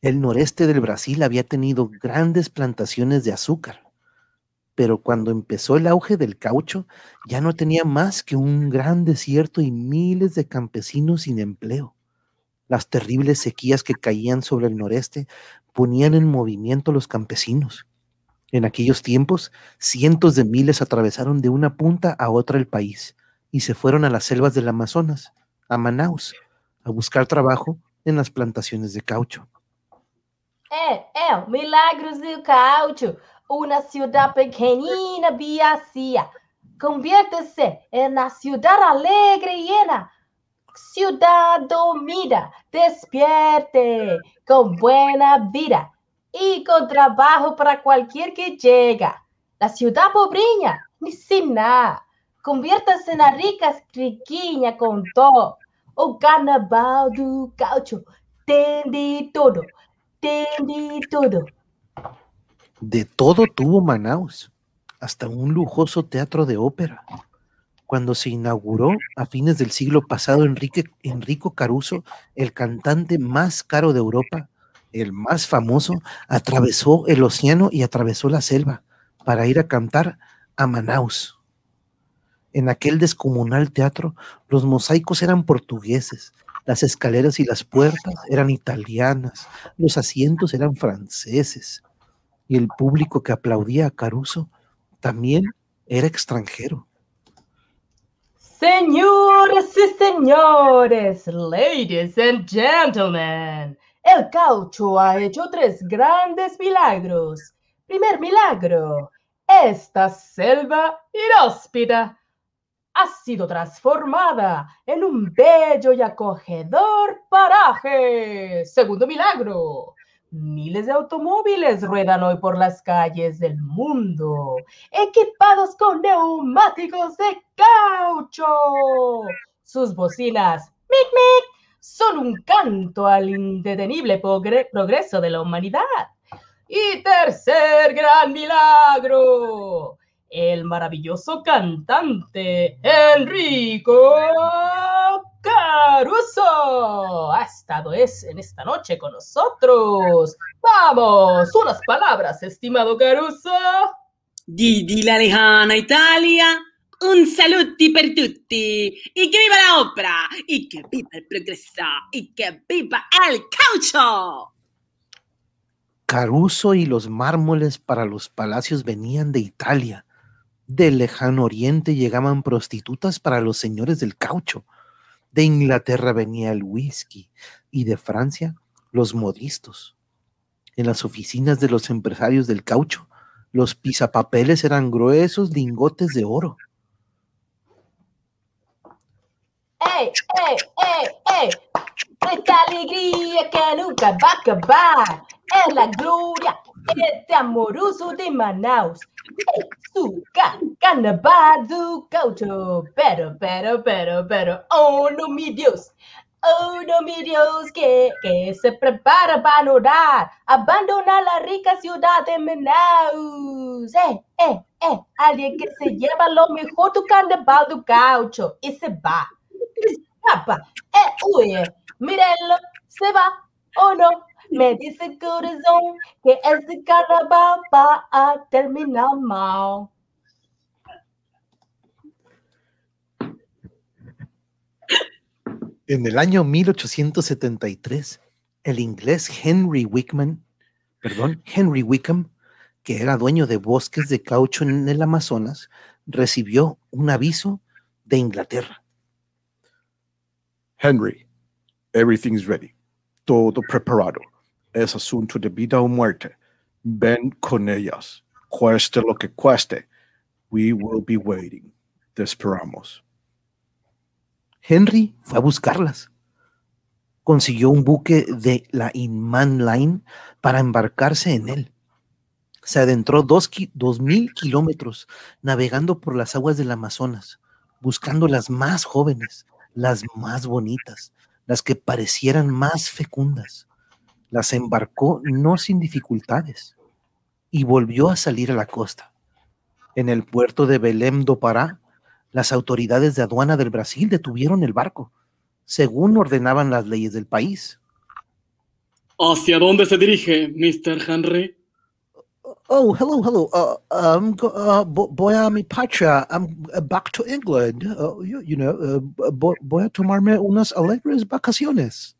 El noreste del Brasil había tenido grandes plantaciones de azúcar, pero cuando empezó el auge del caucho, ya no tenía más que un gran desierto y miles de campesinos sin empleo. Las terribles sequías que caían sobre el noreste ponían en movimiento a los campesinos. En aquellos tiempos, cientos de miles atravesaron de una punta a otra el país, y se fueron a las selvas del Amazonas, a Manaus, a buscar trabajo en las plantaciones de caucho. Eh, eh, Milagros del Caucho, una ciudad pequeñina vacía, conviértese en una ciudad alegre y llena. Ciudad dormida, despierte, con buena vida y con trabajo para cualquier que llega. La ciudad pobreña, ni sin nada Conviértase na rica riquinha com todo. O carnaval do caucho tem de todo, tem de todo. De todo tuvo Manaus, hasta un lujoso teatro de ópera. Cuando se inauguró a fines del siglo pasado, Enrique, Enrico Caruso, el cantante más caro de Europa, el más famoso, atravesó el océano y atravesó la selva para ir a cantar a Manaus. En aquel descomunal teatro, los mosaicos eran portugueses, las escaleras y las puertas eran italianas, los asientos eran franceses, y el público que aplaudía a Caruso también era extranjero. Señores y señores, ladies and gentlemen, el caucho ha hecho tres grandes milagros. Primer milagro, esta selva inhóspita ha sido transformada en un bello y acogedor paraje. Segundo milagro. Miles de automóviles ruedan hoy por las calles del mundo, equipados con neumáticos de caucho. Sus bocinas, mic mic, son un canto al indetenible progreso de la humanidad. Y tercer gran milagro el maravilloso cantante Enrico Caruso ha estado es en esta noche con nosotros. Vamos, unas palabras, estimado Caruso. Di, la lejana Italia, un saluti per tutti, y que viva la ópera, y que viva el progreso, y que viva el caucho. Caruso y los mármoles para los palacios venían de Italia del lejano oriente llegaban prostitutas para los señores del caucho. De Inglaterra venía el whisky y de Francia los modistos. En las oficinas de los empresarios del caucho, los pisapapeles eran gruesos lingotes de oro. ¡Ey, ey, ey, ey! Esta alegría que nunca va a acabar es la gloria este amoroso de Manaus su carnaval do caucho. Pero, pero, pero, pero, oh no, mi Dios. Oh, no, mi Dios, que, que se prepara para abandonar, abandonar la rica ciudad de Manaus. Eh, eh, eh, alguien que se lleva lo mejor tu carnaval do caucho y se va. Escapa, eh, huye, mírenlo, se va o no. Me dice el corazón que este carnaval va a terminar mal. En el año 1873, el inglés Henry Wickman, perdón, Henry Wickham, que era dueño de bosques de caucho en el Amazonas, recibió un aviso de Inglaterra. Henry, everything's ready. Todo preparado. Es asunto de vida o muerte. Ven con ellas. Cueste lo que cueste. We will be waiting. Te esperamos. Henry fue a buscarlas. Consiguió un buque de la Inman Line para embarcarse en él. Se adentró dos, mil kilómetros navegando por las aguas del Amazonas, buscando las más jóvenes, las más bonitas, las que parecieran más fecundas. Las embarcó no sin dificultades y volvió a salir a la costa. En el puerto de Belém do Pará las autoridades de aduana del Brasil detuvieron el barco, según ordenaban las leyes del país. ¿Hacia dónde se dirige, Mr. Henry? Oh, hello, hello. Uh, um, uh, voy a mi patria. I'm uh, back to England. Uh, you, you, know, uh, voy a tomarme unas alegres vacaciones.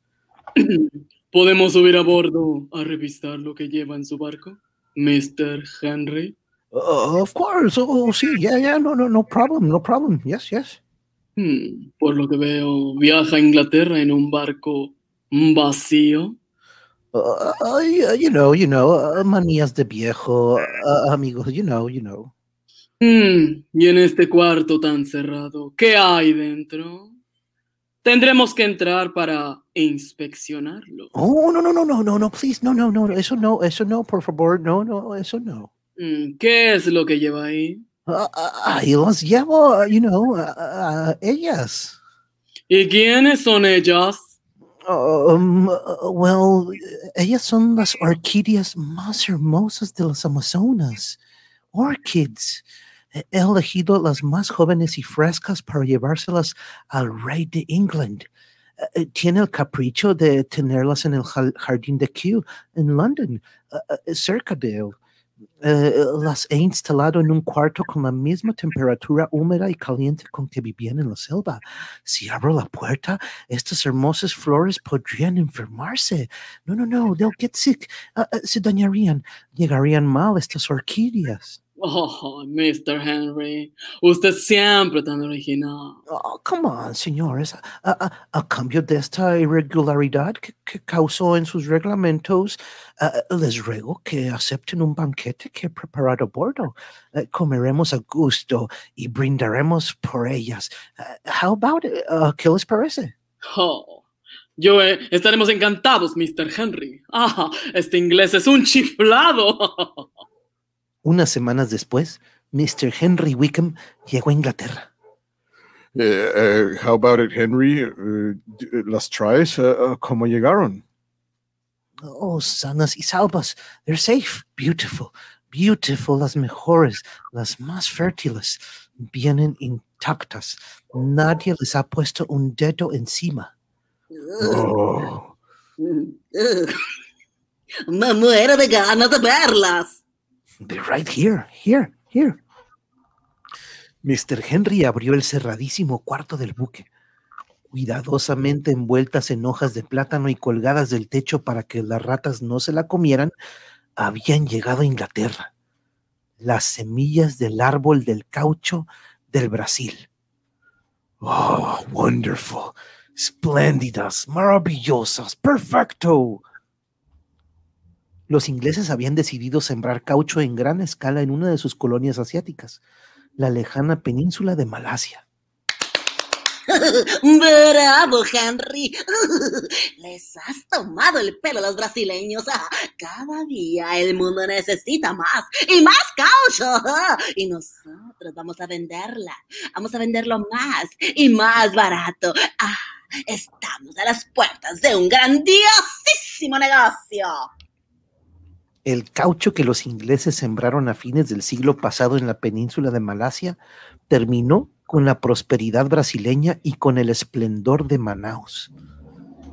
<clears throat> ¿Podemos subir a bordo a revisar lo que lleva en su barco, Mr. Henry? Uh, of course. Oh, oh, sí, yeah, yeah, no, no, no problem, no problem. Yes, yes. Hmm, por lo que veo, viaja a Inglaterra en un barco vacío. Uh, uh, you know, you know, uh, manías de viejo, uh, amigos, you know, you know. Hmm, y en este cuarto tan cerrado, ¿qué hay dentro? Tendremos que entrar para inspeccionarlo. Oh, no, no, no, no, no, no, please, no, no, no, eso no, eso no, por favor, no, no, eso no. Mm, ¿Qué es lo que lleva ahí? Uh, ahí las llevo, you know, uh, ellas. ¿Y quiénes son ellas? Um, well, ellas son las orquídeas más hermosas de las Amazonas. Orchids. He elegido las más jóvenes y frescas para llevárselas al rey de England. Uh, tiene el capricho de tenerlas en el jardín de Kew en London, cerca de él. Eh, las he instalado en un cuarto con la misma temperatura húmeda y caliente con que vivían en la selva. Si abro la puerta, estas hermosas flores podrían enfermarse. No, no, no, they'll get sick. Ah, se dañarían, llegarían mal estas orquídeas. Oh, Mr. Henry, usted siempre tan original. Oh, come on, señores. A, cambio de esta irregularidad que, causó en sus reglamentos, les ruego que acepten un banquete que he preparado a bordo. Eh, comeremos a gusto y brindaremos por ellas. Eh, how about it? ¿Qué les parece? Oh, yo eh, estaremos encantados, Mr. Henry. Ah, este inglés es un chiflado. <laughs> Unas semanas después, Mr. Henry Wickham llegó a Inglaterra. Uh, uh, how about it, Henry? Uh, las traes, ¿cómo llegaron? Oh, sanas y salvas. They're safe. Beautiful. Beautiful. Las mejores. Las más fértiles. Vienen intactas. Nadie les ha puesto un dedo encima. Oh. <laughs> Me muero de ganas de verlas. They're right here, here, here. Mr. Henry abrió el cerradísimo cuarto del buque, cuidadosamente envueltas en hojas de plátano y colgadas del techo para que las ratas no se la comieran, habían llegado a Inglaterra. Las semillas del árbol del caucho del Brasil. Oh, wonderful, espléndidas, maravillosas, perfecto los ingleses habían decidido sembrar caucho en gran escala en una de sus colonias asiáticas, la lejana península de Malasia. <laughs> Bravo, Henry. <laughs> Les has tomado el pelo a los brasileños. <laughs> Cada día el mundo necesita más y más caucho. Y nosotros vamos a venderla. Vamos a venderlo más y más barato. Ah, Estamos a las puertas de un grandiosísimo negocio. El caucho que los ingleses sembraron a fines del siglo pasado en la península de Malasia terminó con la prosperidad brasileña y con el esplendor de Manaus.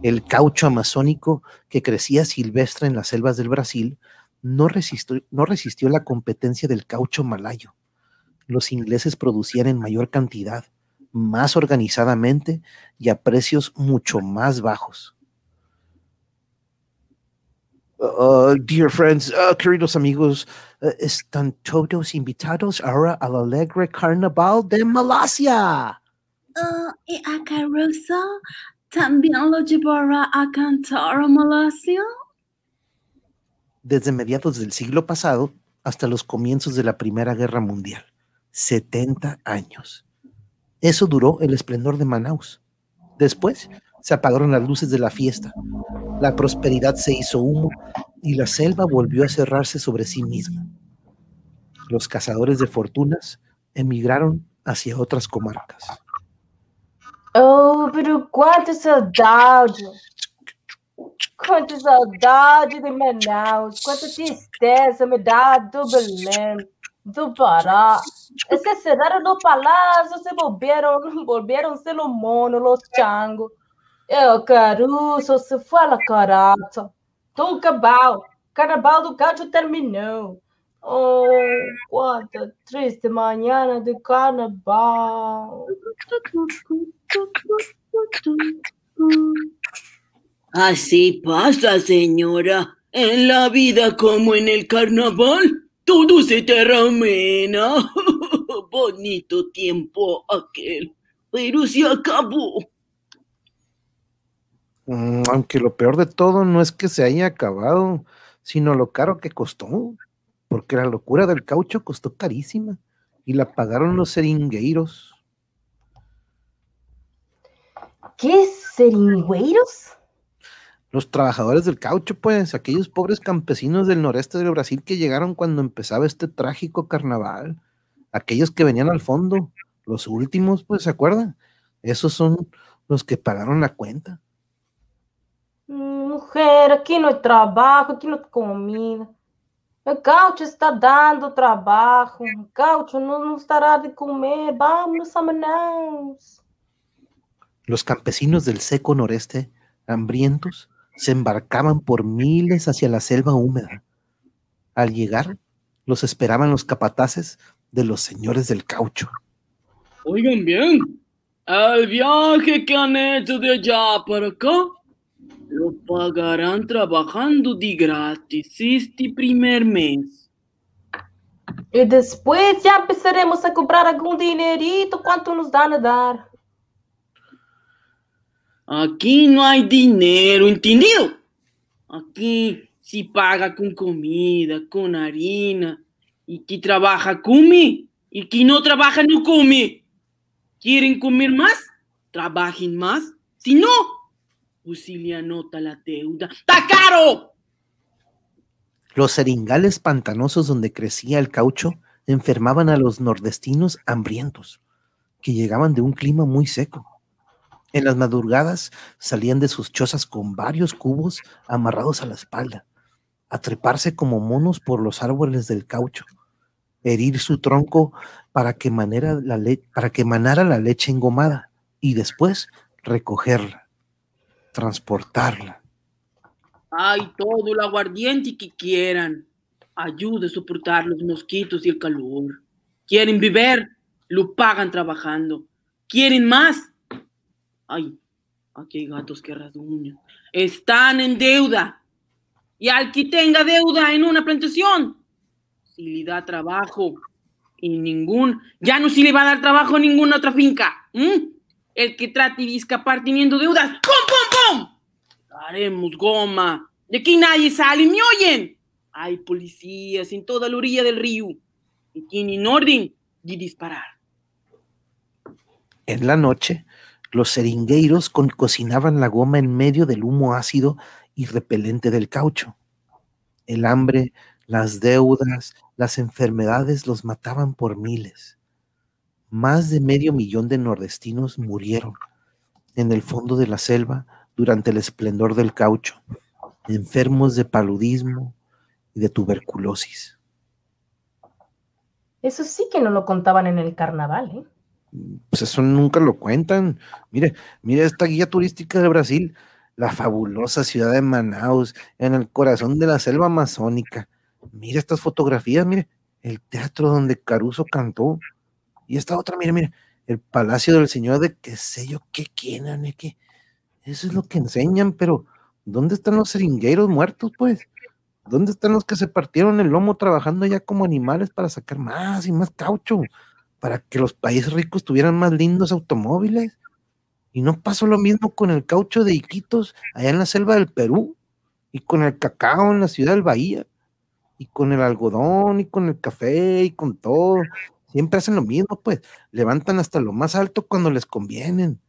El caucho amazónico que crecía silvestre en las selvas del Brasil no resistió, la competencia del caucho malayo. Los ingleses producían en mayor cantidad, más organizadamente y a precios mucho más bajos. Uh, dear friends, uh, queridos amigos, uh, están todos invitados ahora al alegre carnaval de Malasia. ¿Y a Caruso también lo llevará a cantar a Malasia? Desde mediados del siglo pasado hasta los comienzos de la Primera Guerra Mundial. 70 años. Eso duró el esplendor de Manaus. Después se apagaron las luces de la fiesta. La prosperidad se hizo humo y la selva volvió a cerrarse sobre sí misma. Los cazadores de fortunas emigraron hacia otras comarcas. Oh, pero cuánta saudade! Quanta saudade de Manaus! Quanta tristeza me dá do Belém, do Pará! Es que cerraron los palacios, se volvieron, <laughs> volvieron ser monos, los changos. El Caruso se foi a la carata. Tom Cabal, Carnaval do Cádio terminou. Oh, quanta triste manhã de carnaval. Así pasa, señora, en la vida como en el carnaval. Todo se termina. <laughs> Bonito tiempo aquel, pero se acabó. Mm, aunque lo peor de todo no es que se haya acabado, sino lo caro que costó, porque la locura del caucho costó carísima y la pagaron los seringueiros. ¿Qué seringueiros? Los trabajadores del caucho, pues, aquellos pobres campesinos del noreste del Brasil que llegaron cuando empezaba este trágico carnaval, aquellos que venían al fondo, los últimos, pues, ¿se acuerdan? Esos son los que pagaron la cuenta. Mujer, aqui no trabalho, aqui no comida. O Caucho está dando trabalho. O Caucho não, não estará de comer. Vamos a Manaus. Los campesinos del seco noreste, hambrientos, se embarcaban por miles hacia la selva húmeda. Al llegar, los esperaban los capataces de los señores del caucho. Oigan bien, el viaje que han hecho de allá para acá lo pagarán trabajando de gratis este primer mes. Y después ya empezaremos a comprar algún dinerito. ¿Cuánto nos dan a dar? Aquí no hay dinero, ¿entendido? Aquí se paga con comida, con harina. Y que trabaja come. Y que no trabaja no come. ¿Quieren comer más? Trabajen más. Si no, Usilia anota la deuda. ¡Está caro! Los seringales pantanosos donde crecía el caucho enfermaban a los nordestinos hambrientos, que llegaban de un clima muy seco. En las madrugadas salían de sus chozas con varios cubos amarrados a la espalda, a treparse como monos por los árboles del caucho, herir su tronco para que manara la leche engomada y después recogerla transportarla. Ay, todo el aguardiente que quieran. Ayuda a soportar los mosquitos y el calor. Quieren beber, lo pagan trabajando. ¿Quieren más? Ay, aquí hay gatos que rasguñan. Están en deuda. Y al que tenga deuda en una plantación, si le da trabajo y ningún, ya no si le va a dar trabajo en ninguna otra finca el que trate de escapar teniendo deudas. ¡Pum, pum, pum! Haremos goma. De aquí nadie sale, ¿me oyen? Hay policías en toda la orilla del río y tienen orden de disparar. En la noche, los seringueiros cocinaban la goma en medio del humo ácido y repelente del caucho. El hambre, las deudas, las enfermedades los mataban por miles más de medio millón de nordestinos murieron, en el fondo de la selva durante el esplendor del caucho, enfermos de paludismo y de tuberculosis. Eso sí que no lo contaban en el carnaval, ¿eh? Pues eso nunca lo cuentan. Mire, mire esta guía turística de Brasil, la fabulosa ciudad de Manaus, en el corazón de la selva amazónica. Mire estas fotografías, mire, el teatro donde Caruso cantó. Y esta otra, mire, mire, el palacio del señor de qué sé yo, qué quieren, qué. Eso es lo que enseñan, pero ¿dónde están los seringueiros muertos, pues? ¿Dónde están los que se partieron el lomo trabajando ya como animales para sacar más y más caucho? Para que los países ricos tuvieran más lindos automóviles. Y no pasó lo mismo con el caucho de Iquitos allá en la selva del Perú, y con el cacao en la ciudad del Bahía, y con el algodón, y con el café, y con todo. Siempre hacen lo mismo, pues. Levantan hasta lo más alto cuando les convienen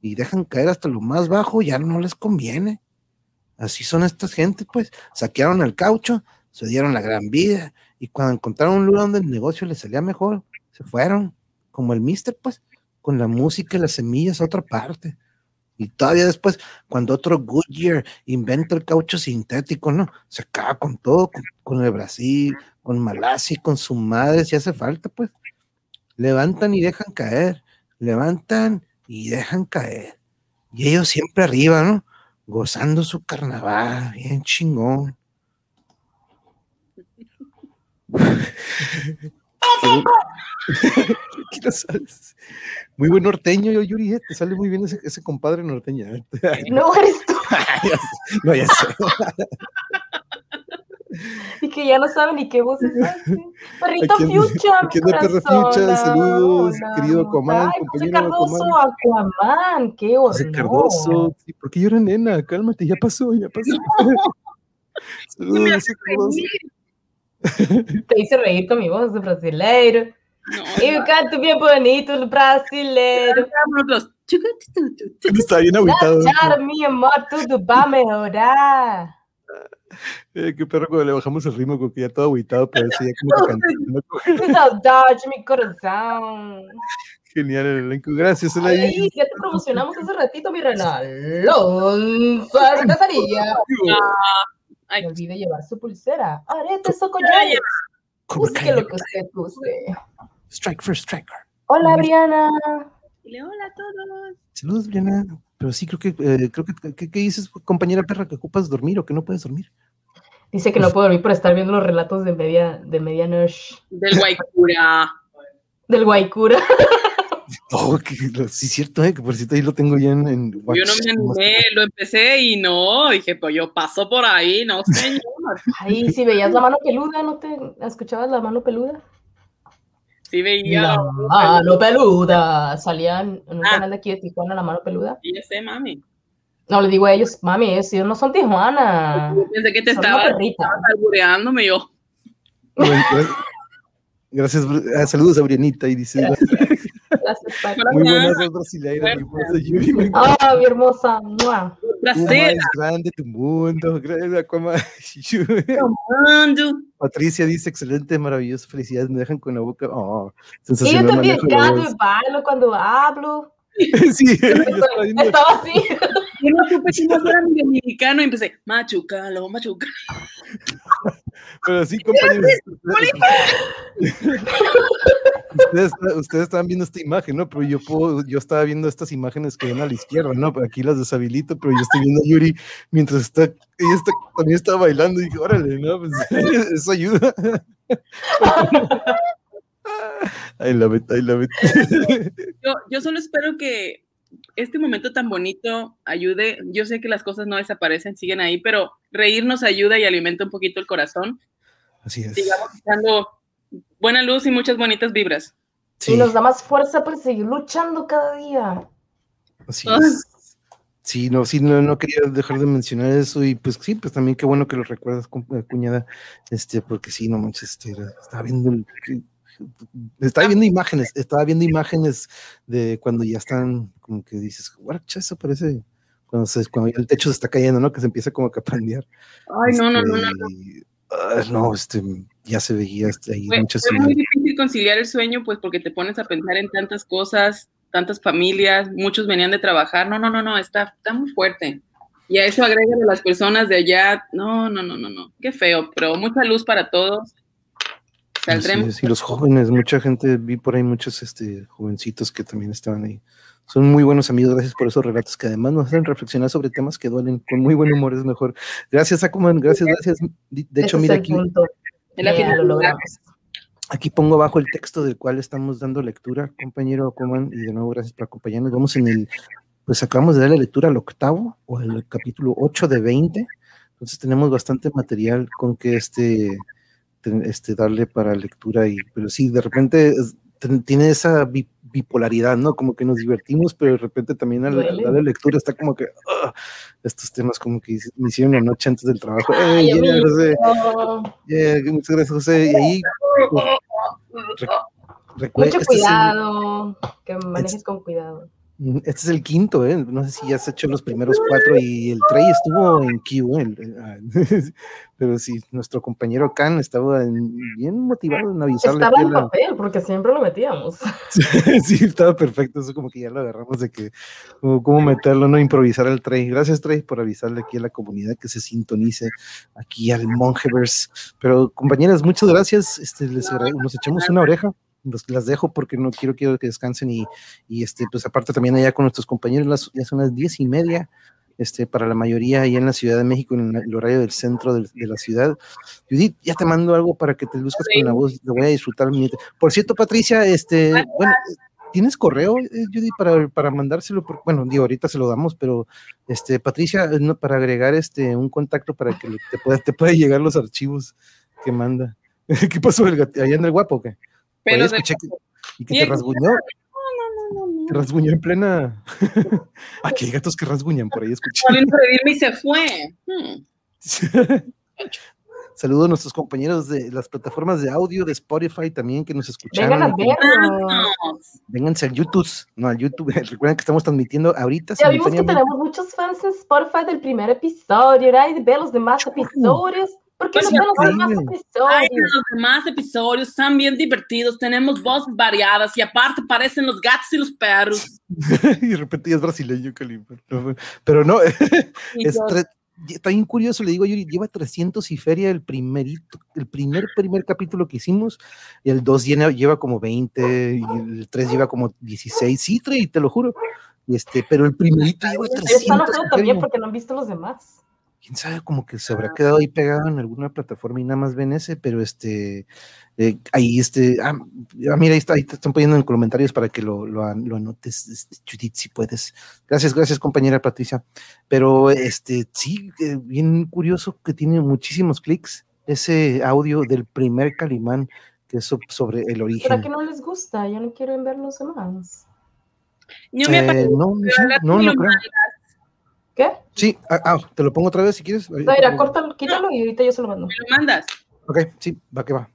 y dejan caer hasta lo más bajo, ya no les conviene. Así son estas gentes, pues. Saquearon el caucho, se dieron la gran vida y cuando encontraron un lugar donde el negocio les salía mejor, se fueron, como el mister, pues, con la música y las semillas a otra parte. Y todavía después, cuando otro Goodyear inventa el caucho sintético, ¿no? Se acaba con todo, con, el Brasil, con Malasia, con su madre, si hace falta, pues levantan y dejan caer, levantan y dejan caer. Y ellos siempre arriba, ¿no? Gozando su carnaval, bien chingón. <laughs> muy buen norteño, yo, Yuri, ¿eh? te sale muy bien ese, ese compadre norteño. No eres tú. <laughs> no, ya sé <laughs> y que ya no saben ni qué voz es Perrito Fucha, ¿A quién Perro Fucha? Saludos, querido Aquaman, Ay, compañero Cardoso, Aquaman, qué horror. José Cardoso, sí, ¿por qué llora nena? Cálmate, ya pasó, ya pasó. Saludos, José Cardoso. Te hice reír con mi voz de brasileiro. No, y canto bien bonito el brasileiro. Está bien aguitado. mi amor, todo va a mejorar. Eh, qué perro cuando le bajamos el ritmo, porque ya todo aguitado, pero sí, ya como que <laughs> cantando. Qué saudade, mi corazón. Genial el elenco, gracias. Ay, ya te promocionamos hace ratito, mi renal. Para Casaría. No olvide llevar su pulsera, aretes o collares. Busque lo que usted guste. Strike first, striker. Hola, Briana. Hola a todos. Saludos, Briana. Pero sí, creo que, eh, creo que, ¿qué dices, compañera perra, que ocupas dormir o que no puedes dormir? Dice que no puedo dormir por estar viendo los relatos de media, de medianoche. Del Guaycura. Del Guaycura. <laughs> Oh, que, sí, es cierto, eh, que por cierto ahí lo tengo ya en, en Yo no me animé, lo empecé y no, dije, pues yo paso por ahí, no señor. Ahí, si veías la mano peluda, ¿no te escuchabas la mano peluda? Sí veía. La mano peluda. Salían en un ah. canal de aquí de Tijuana, la mano peluda. Sí, sé, mami. No, le digo a ellos, mami, ellos no son Tijuana. Pensé que te estaba, albureándome yo. gracias, ah, saludos a Brianita y dice. Muy buenas brasileiras, mi hermosa Yuri. Ah, mi hermosa. Mua. Placer. más grande <laughs> tu mundo. Patricia dice, excelente, maravilloso, felicidades, me dejan con la boca. Oh, y yo también canto y bailo cuando hablo. <laughs> sí, estaba así. Yo no supe si no era dominicano y empecé, machucalo, machucalo. <laughs> Pero sí, compañeros. Ustedes, ustedes, estaban viendo esta imagen, ¿no? Pero yo puedo, yo estaba viendo estas imágenes que ven a la izquierda, ¿no? Aquí las deshabilito, pero yo estoy viendo a Yuri mientras está, ella está, también está bailando y dije, órale, ¿no? Pues, <laughs> eso ayuda. I love it, I love it. Yo, yo solo espero que este momento tan bonito ayude. Yo sé que las cosas no desaparecen, siguen ahí, pero reírnos ayuda y alimenta un poquito el corazón. Así es. Sigamos dando buena luz y muchas bonitas vibras. Y nos da más fuerza para seguir luchando cada día. Así es. Sí, no, sí, no, no, quería dejar de mencionar eso y pues sí, pues también qué bueno que lo recuerdas, cuñada, este, porque sí, no manches, este, estaba viendo el, estaba viendo imágenes, estaba viendo imágenes de cuando ya están, como que dices, guarcha, eso parece cuando, se, cuando el techo se está cayendo, ¿no? Que se empieza como que a prendear. Ay, no, no, no, no. Este, ah, no, este, ya se veía este, ahí fue, muchas fue muy difícil conciliar el sueño, pues porque te pones a pensar en tantas cosas tantas familias, muchos venían de trabajar. No, no, no, no, está, está muy fuerte. Y a eso agregan las personas de allá. No, no, no, no, no. Qué feo, pero mucha luz para todos. Saldremos. y los jóvenes, mucha gente, vi por ahí muchos este, jovencitos que también estaban ahí. Son muy buenos amigos, gracias por esos relatos que además nos hacen reflexionar sobre temas que duelen. Con muy buen humor es mejor. Gracias, Akuman, gracias, gracias. De hecho, mira aquí. Aquí pongo abajo el texto del cual estamos dando lectura, compañero Akuman, y de nuevo gracias por acompañarnos. Vamos en el, pues acabamos de dar la lectura al octavo o al capítulo 8 de 20. Entonces tenemos bastante material con que este, este darle para lectura y pero sí de repente tiene esa bipolaridad, ¿no? Como que nos divertimos, pero de repente también al, darle lectura está como que ah, estos temas como que me hicieron la noche antes del trabajo. muchas gracias, José. Y ahí, pues, Mucho este cuidado, que manejes con cuidado. Este es el quinto, ¿eh? No sé si ya has hecho los primeros cuatro y el Trey estuvo en Q, ¿eh? Ah, <laughs> pero sí, nuestro compañero Khan estaba bien motivado en avisarle. Estaba en papel, porque siempre lo metíamos. <laughs> sí, estaba perfecto, eso como que ya lo agarramos de que, cómo meterlo, no improvisar al Trey. Gracias, Trey, por avisarle aquí a la comunidad que se sintonice aquí al Mongeverse. Pero compañeras, muchas gracias. Este, les, nos echamos una oreja las dejo porque no quiero, quiero que descansen y, y este, pues aparte también allá con nuestros compañeros, las, ya son las diez y media, este, para la mayoría allá en la Ciudad de México, en el horario del centro de, la ciudad. Judith, ya te mando algo para que te busques con la voz, lo voy a disfrutar. Por cierto, Patricia, este, bueno, ¿tienes correo, eh, Judith, para, para mandárselo? bueno, digo, ahorita se lo damos, pero, este, Patricia, no, para agregar este, un contacto para que te pueda, te pueda llegar los archivos que manda. <laughs> ¿Qué pasó? ¿Allá en el guapo o qué? Pero y que te rasguñó. No, no, no, Te rasguñó en plena. <laughs> Aquí hay gatos que rasguñan, por ahí escuché. y se fue. Hmm. <laughs> Saludos a nuestros compañeros de las plataformas de audio de Spotify también que nos escuchan. Vengan a vernos. Vénganse al YouTube, no al YouTube. <laughs> Recuerden que estamos transmitiendo ahorita. Ya vimos que tenemos muchos fans en Spotify del primer episodio, ¿verdad? Y de los demás episodios. Porque pues los demás episodios. los demás episodios están bien divertidos, tenemos voces variadas y aparte parecen los gatos y los perros. <laughs> y de repente es brasileño, Pero no, <laughs> está bien curioso, le digo, yo lleva 300 y feria el primerito, el primer primer capítulo que hicimos, y el 2 lleva, como 20, y el 3 lleva como 16, sí, y te lo juro. Y este, pero el primerito lleva 300. Están también porque no han visto los demás quién sabe, como que se habrá quedado ahí pegado en alguna plataforma y nada más ven ese, pero este, eh, ahí este, ah, ah, mira, ahí, está, ahí te están poniendo en comentarios para que lo, lo, anotes, este, Judith, si puedes. Gracias, gracias, compañera Patricia. Pero este, sí, eh, bien curioso que tiene muchísimos clics ese audio del primer Calimán, que es sobre el origen. ¿Para qué no les gusta? Ya no quieren ver los demás. Yo me eh, no, no, no, creo. ¿Qué? Sí, ah, ah, te lo pongo otra vez si quieres. No, mira, córtalo, quítalo y ahorita yo se lo mando. ¿Me lo mandas? Ok, sí, va que va.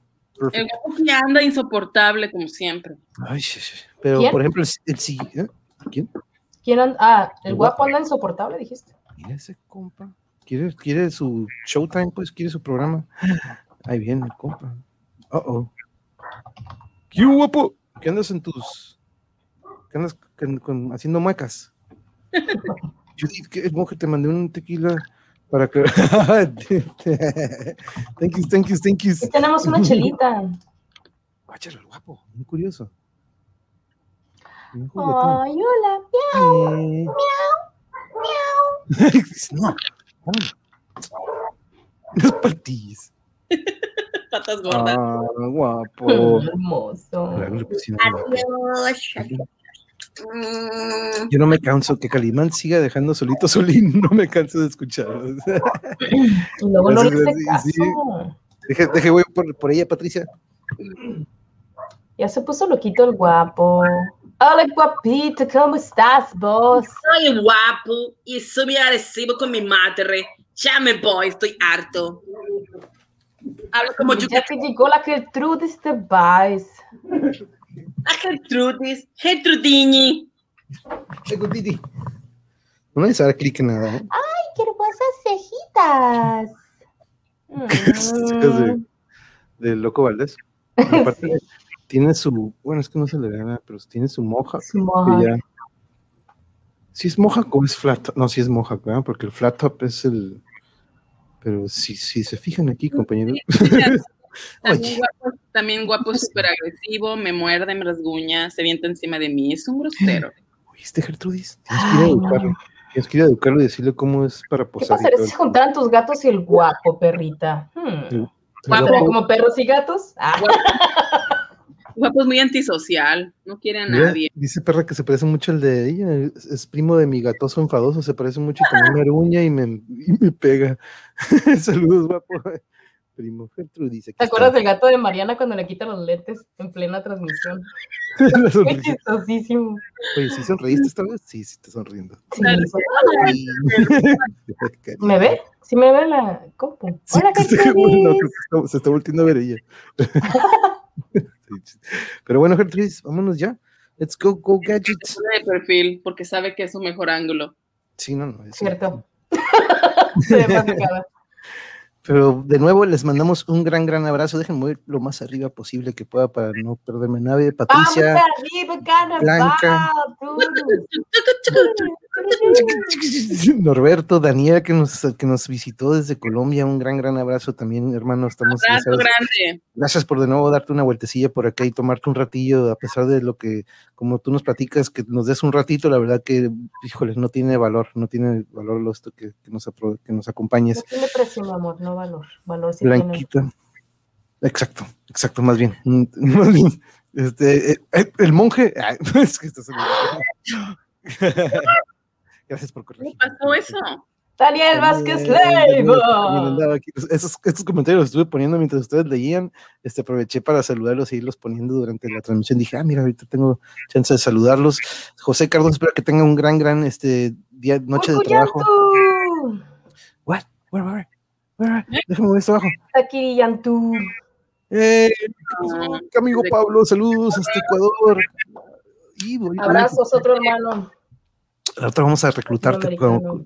El guapo que anda insoportable, como siempre. Ay, sí, sí. Pero, por ejemplo, el, sí. ¿eh? ¿Quién? ¿Quién anda? Ah, el, guapo, anda insoportable, dijiste. Mira ese compa. ¿Quiere, quiere su showtime, pues, quiere su programa. Ahí viene el compa. Uh oh. ¿Qué guapo? ¿Qué andas en tus. ¿Qué andas con, haciendo muecas? <laughs> Judith, que monje te mandé un tequila para que. <laughs> thank you, thank you, thank you. tenemos una chelita. <laughs> Guáchalo, guapo, muy curioso. Ay, hola, miau, eh. miau, miau. <laughs> no, Los patis. Patas gordas. Ah, guapo. Hermoso. Adiós. Mm. Yo no me canso, que Calimán siga dejando solito a Solín, <laughs> no me canso de escucharlo. Y luego no le caso. Deje, deje, voy por, por ella, Patricia. Ya se puso loquito el guapo. Hola, guapito, ¿cómo estás vos? Soy guapo y soy muy agresivo con mi madre. Ya me voy, estoy harto. Hablo como yo. Ya te llegó la Gertrude este vais. A Gertrudis, Gertrudini. Gertrudini. No me dar clic en nada. ¿eh? ¡Ay, qué hermosas cejitas! de, de, Loco Valdés. <laughs> tiene su, bueno, es que no se le ve nada, pero tiene su moja. Su moja. Si es moja o es flat top, no, si es moja, ¿verdad? Porque el flat top es el, pero si, si se fijan aquí, compañeros. <laughs> También guapo, también guapo, súper agresivo, me muerde, me rasguña, se vienta encima de mí, es un grosero. <gasps> ¿Oíste, Gertrudis? Tienes que ir a educarlo. Tienes que ir a educarlo y decirle cómo es para posar. ¿Qué pasaría si juntaran tus gatos y el guapo, perrita? Hmm. ¿Guapo como perros y gatos? Ah. Guapo es muy antisocial, no quiere a nadie. Dice perra que se parece mucho al de ella, es primo de mi gatoso enfadoso, se parece mucho y también me <laughs> aruña y me, y me pega. <laughs> Saludos, guapo. Primo dice. ¿Te acuerdas del gato de Mariana cuando le quita los lentes en plena transmisión? <laughs> Qué chistosísimo. Oye, ¿sí sonreíste esta vez? Sí, sí, te sonriendo. Sí, ¿Me <laughs> ve? ¿Sí me ve la compu? Hola, ¿qué se, está volviendo a ver ella. <laughs> Pero bueno, Gertrudis, vámonos ya. Let's go, go gadgets. De perfil, porque sabe que es un mejor ángulo. Sí, no, no. Es cierto. Pero de nuevo les mandamos un gran, gran abrazo. Déjenme ir lo más arriba posible que pueda para no perderme nave. Patricia, Blanca, <laughs> Norberto, Daniel que nos, que nos visitó desde Colombia. Un gran, gran abrazo también, hermano. Estamos abrazo grande. Gracias por de nuevo darte una vueltecilla por acá y tomarte un ratillo, a pesar de lo que, como tú nos platicas, que nos des un ratito. La verdad que, híjoles, no tiene valor, no tiene valor lo esto que, que, nos, que nos acompañes. No tiene precio, amor, no valor. valor Blanquita. Exacto, exacto, más bien. <laughs> Más bien. Este, eh, eh, el monje. <laughs> es que <laughs> Gracias por corregir. ¿Qué pasó eso? Daniel Vázquez Leiva. Esos, estos comentarios los estuve poniendo mientras ustedes leían. Este, aproveché para saludarlos y irlos poniendo durante la transmisión. Dije, ah, mira, ahorita tengo chance de saludarlos. José Carlos, espero que tenga un gran, gran este, día, noche de trabajo. What? Where, where? Déjame ver esto abajo. Aquí, Yantú. Eh, amigo Pablo, saludos hasta Ecuador. Abrazos, otro hermano. Ahora vamos a reclutarte,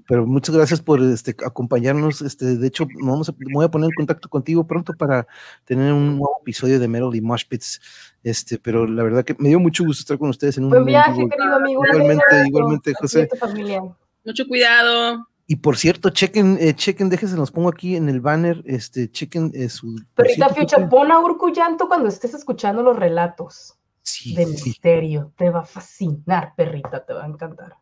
pero, muchas gracias por este, acompañarnos. Este, de hecho, vamos a, me voy a poner en contacto contigo pronto para tener un nuevo episodio de Melody Moshpits. Este, pero la verdad que me dio mucho gusto estar con ustedes en un Buen viaje, querido amigo. Igualmente, igualmente, José. Mucho cuidado. Y por cierto, chequen, eh, chequen, déjense, los pongo aquí en el banner, este, chequen eh, su... Perrita Fiucha, pon a Urcullanto cuando estés escuchando los relatos de misterio. Te va a fascinar, perrita, te va a encantar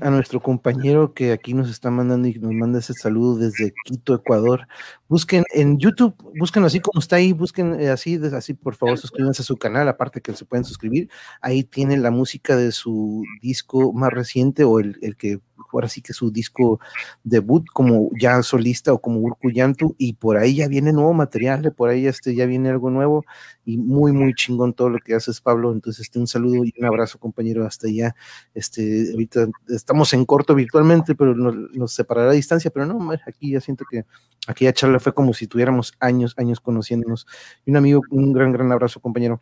a nuestro compañero que aquí nos está mandando y nos manda ese saludo desde Quito, Ecuador. Busquen en YouTube, busquen así como está ahí, busquen eh, así, así por favor suscríbanse a su canal, aparte que se pueden suscribir. Ahí tienen la música de su disco más reciente o el, el que ahora sí que su disco debut como ya solista o como Urkuyantu y por ahí ya viene nuevo material, por ahí este, ya viene algo nuevo y muy, muy chingón todo lo que haces, Pablo. Entonces, este, un saludo y un abrazo, compañero, hasta allá. Este, ahorita estamos en corto virtualmente, pero nos, separará a distancia, pero no, aquí ya siento que aquella charla fue como si tuviéramos años, años conociéndonos. Y un amigo, un gran, gran abrazo, compañero.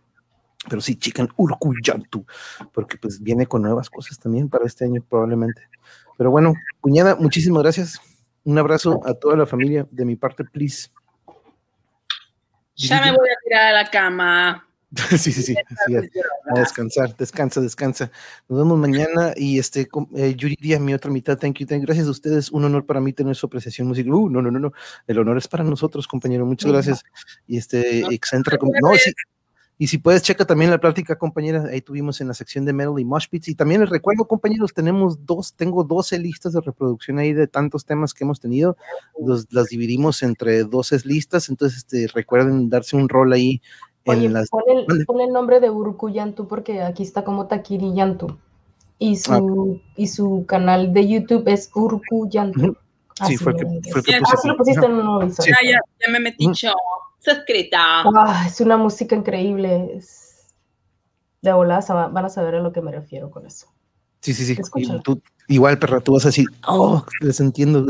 Pero sí, chican Urkuyantu, porque pues viene con nuevas cosas también para este año probablemente. Pero bueno, cuñada, muchísimas gracias. Un abrazo a toda la familia de mi parte, please. Ya me voy a tirar a la cama. <laughs> sí, sí, sí, a descansar, descansa, descansa. Nos vemos mañana y este, eh, Yuridia, mi otra mitad, thank you, thank you. Gracias a ustedes, un honor para mí tener su apreciación musical. Uh, no, no, no, no, el honor es para nosotros, compañero, muchas gracias. Y este, excentra, no, sí, y si puedes, checa también la plática, compañera. Ahí tuvimos en la sección de Metal y Mosh Pits. Y también les recuerdo, compañeros, tenemos dos, tengo 12 listas de reproducción ahí de tantos temas que hemos tenido. las dividimos entre 12 listas. Entonces, este, recuerden darse un rol ahí en las. Pon el, pon el, nombre de Uruku Yantu porque aquí está como Takiri Yantu. Y su, ah. y su canal de YouTube es Uruku Yantu. Sí, fue que, fue que ah, lo pusiste en un nuevo Ya, ya, ya me metí yo suscrita. Ah, es una música increíble. De volada van a saber a lo que me refiero con eso. Sí, sí, sí. Igual, perra, tú vas a decir, oh, les entiendo,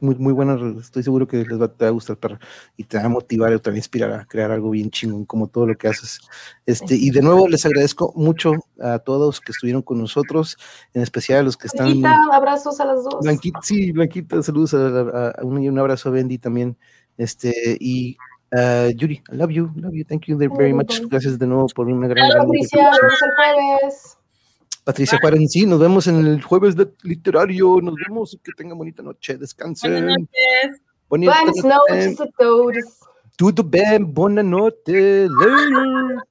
muy, muy bueno, estoy seguro que les va, te va a gustar, perra, y te va a motivar o te va a inspirar a crear algo bien chingón, como todo lo que haces. Este, y de nuevo les agradezco mucho a todos que estuvieron con nosotros, en especial a los que están. Blanquita, abrazos a las dos. Blanquita, sí, Blanquita, saludos a, un, y un abrazo a Bendy también. Este, y Uh, Yuri, I love you, love you, thank you very much. Gracias de nuevo por una gran. Patricia, nos vemos el jueves. Patricia Juárez, sí, nos vemos en el jueves de literario. Nos vemos y que tengan bonita noche. Descansen. Buenas noches. Buenas noches a todos. Tudo bem, buena noche. Later.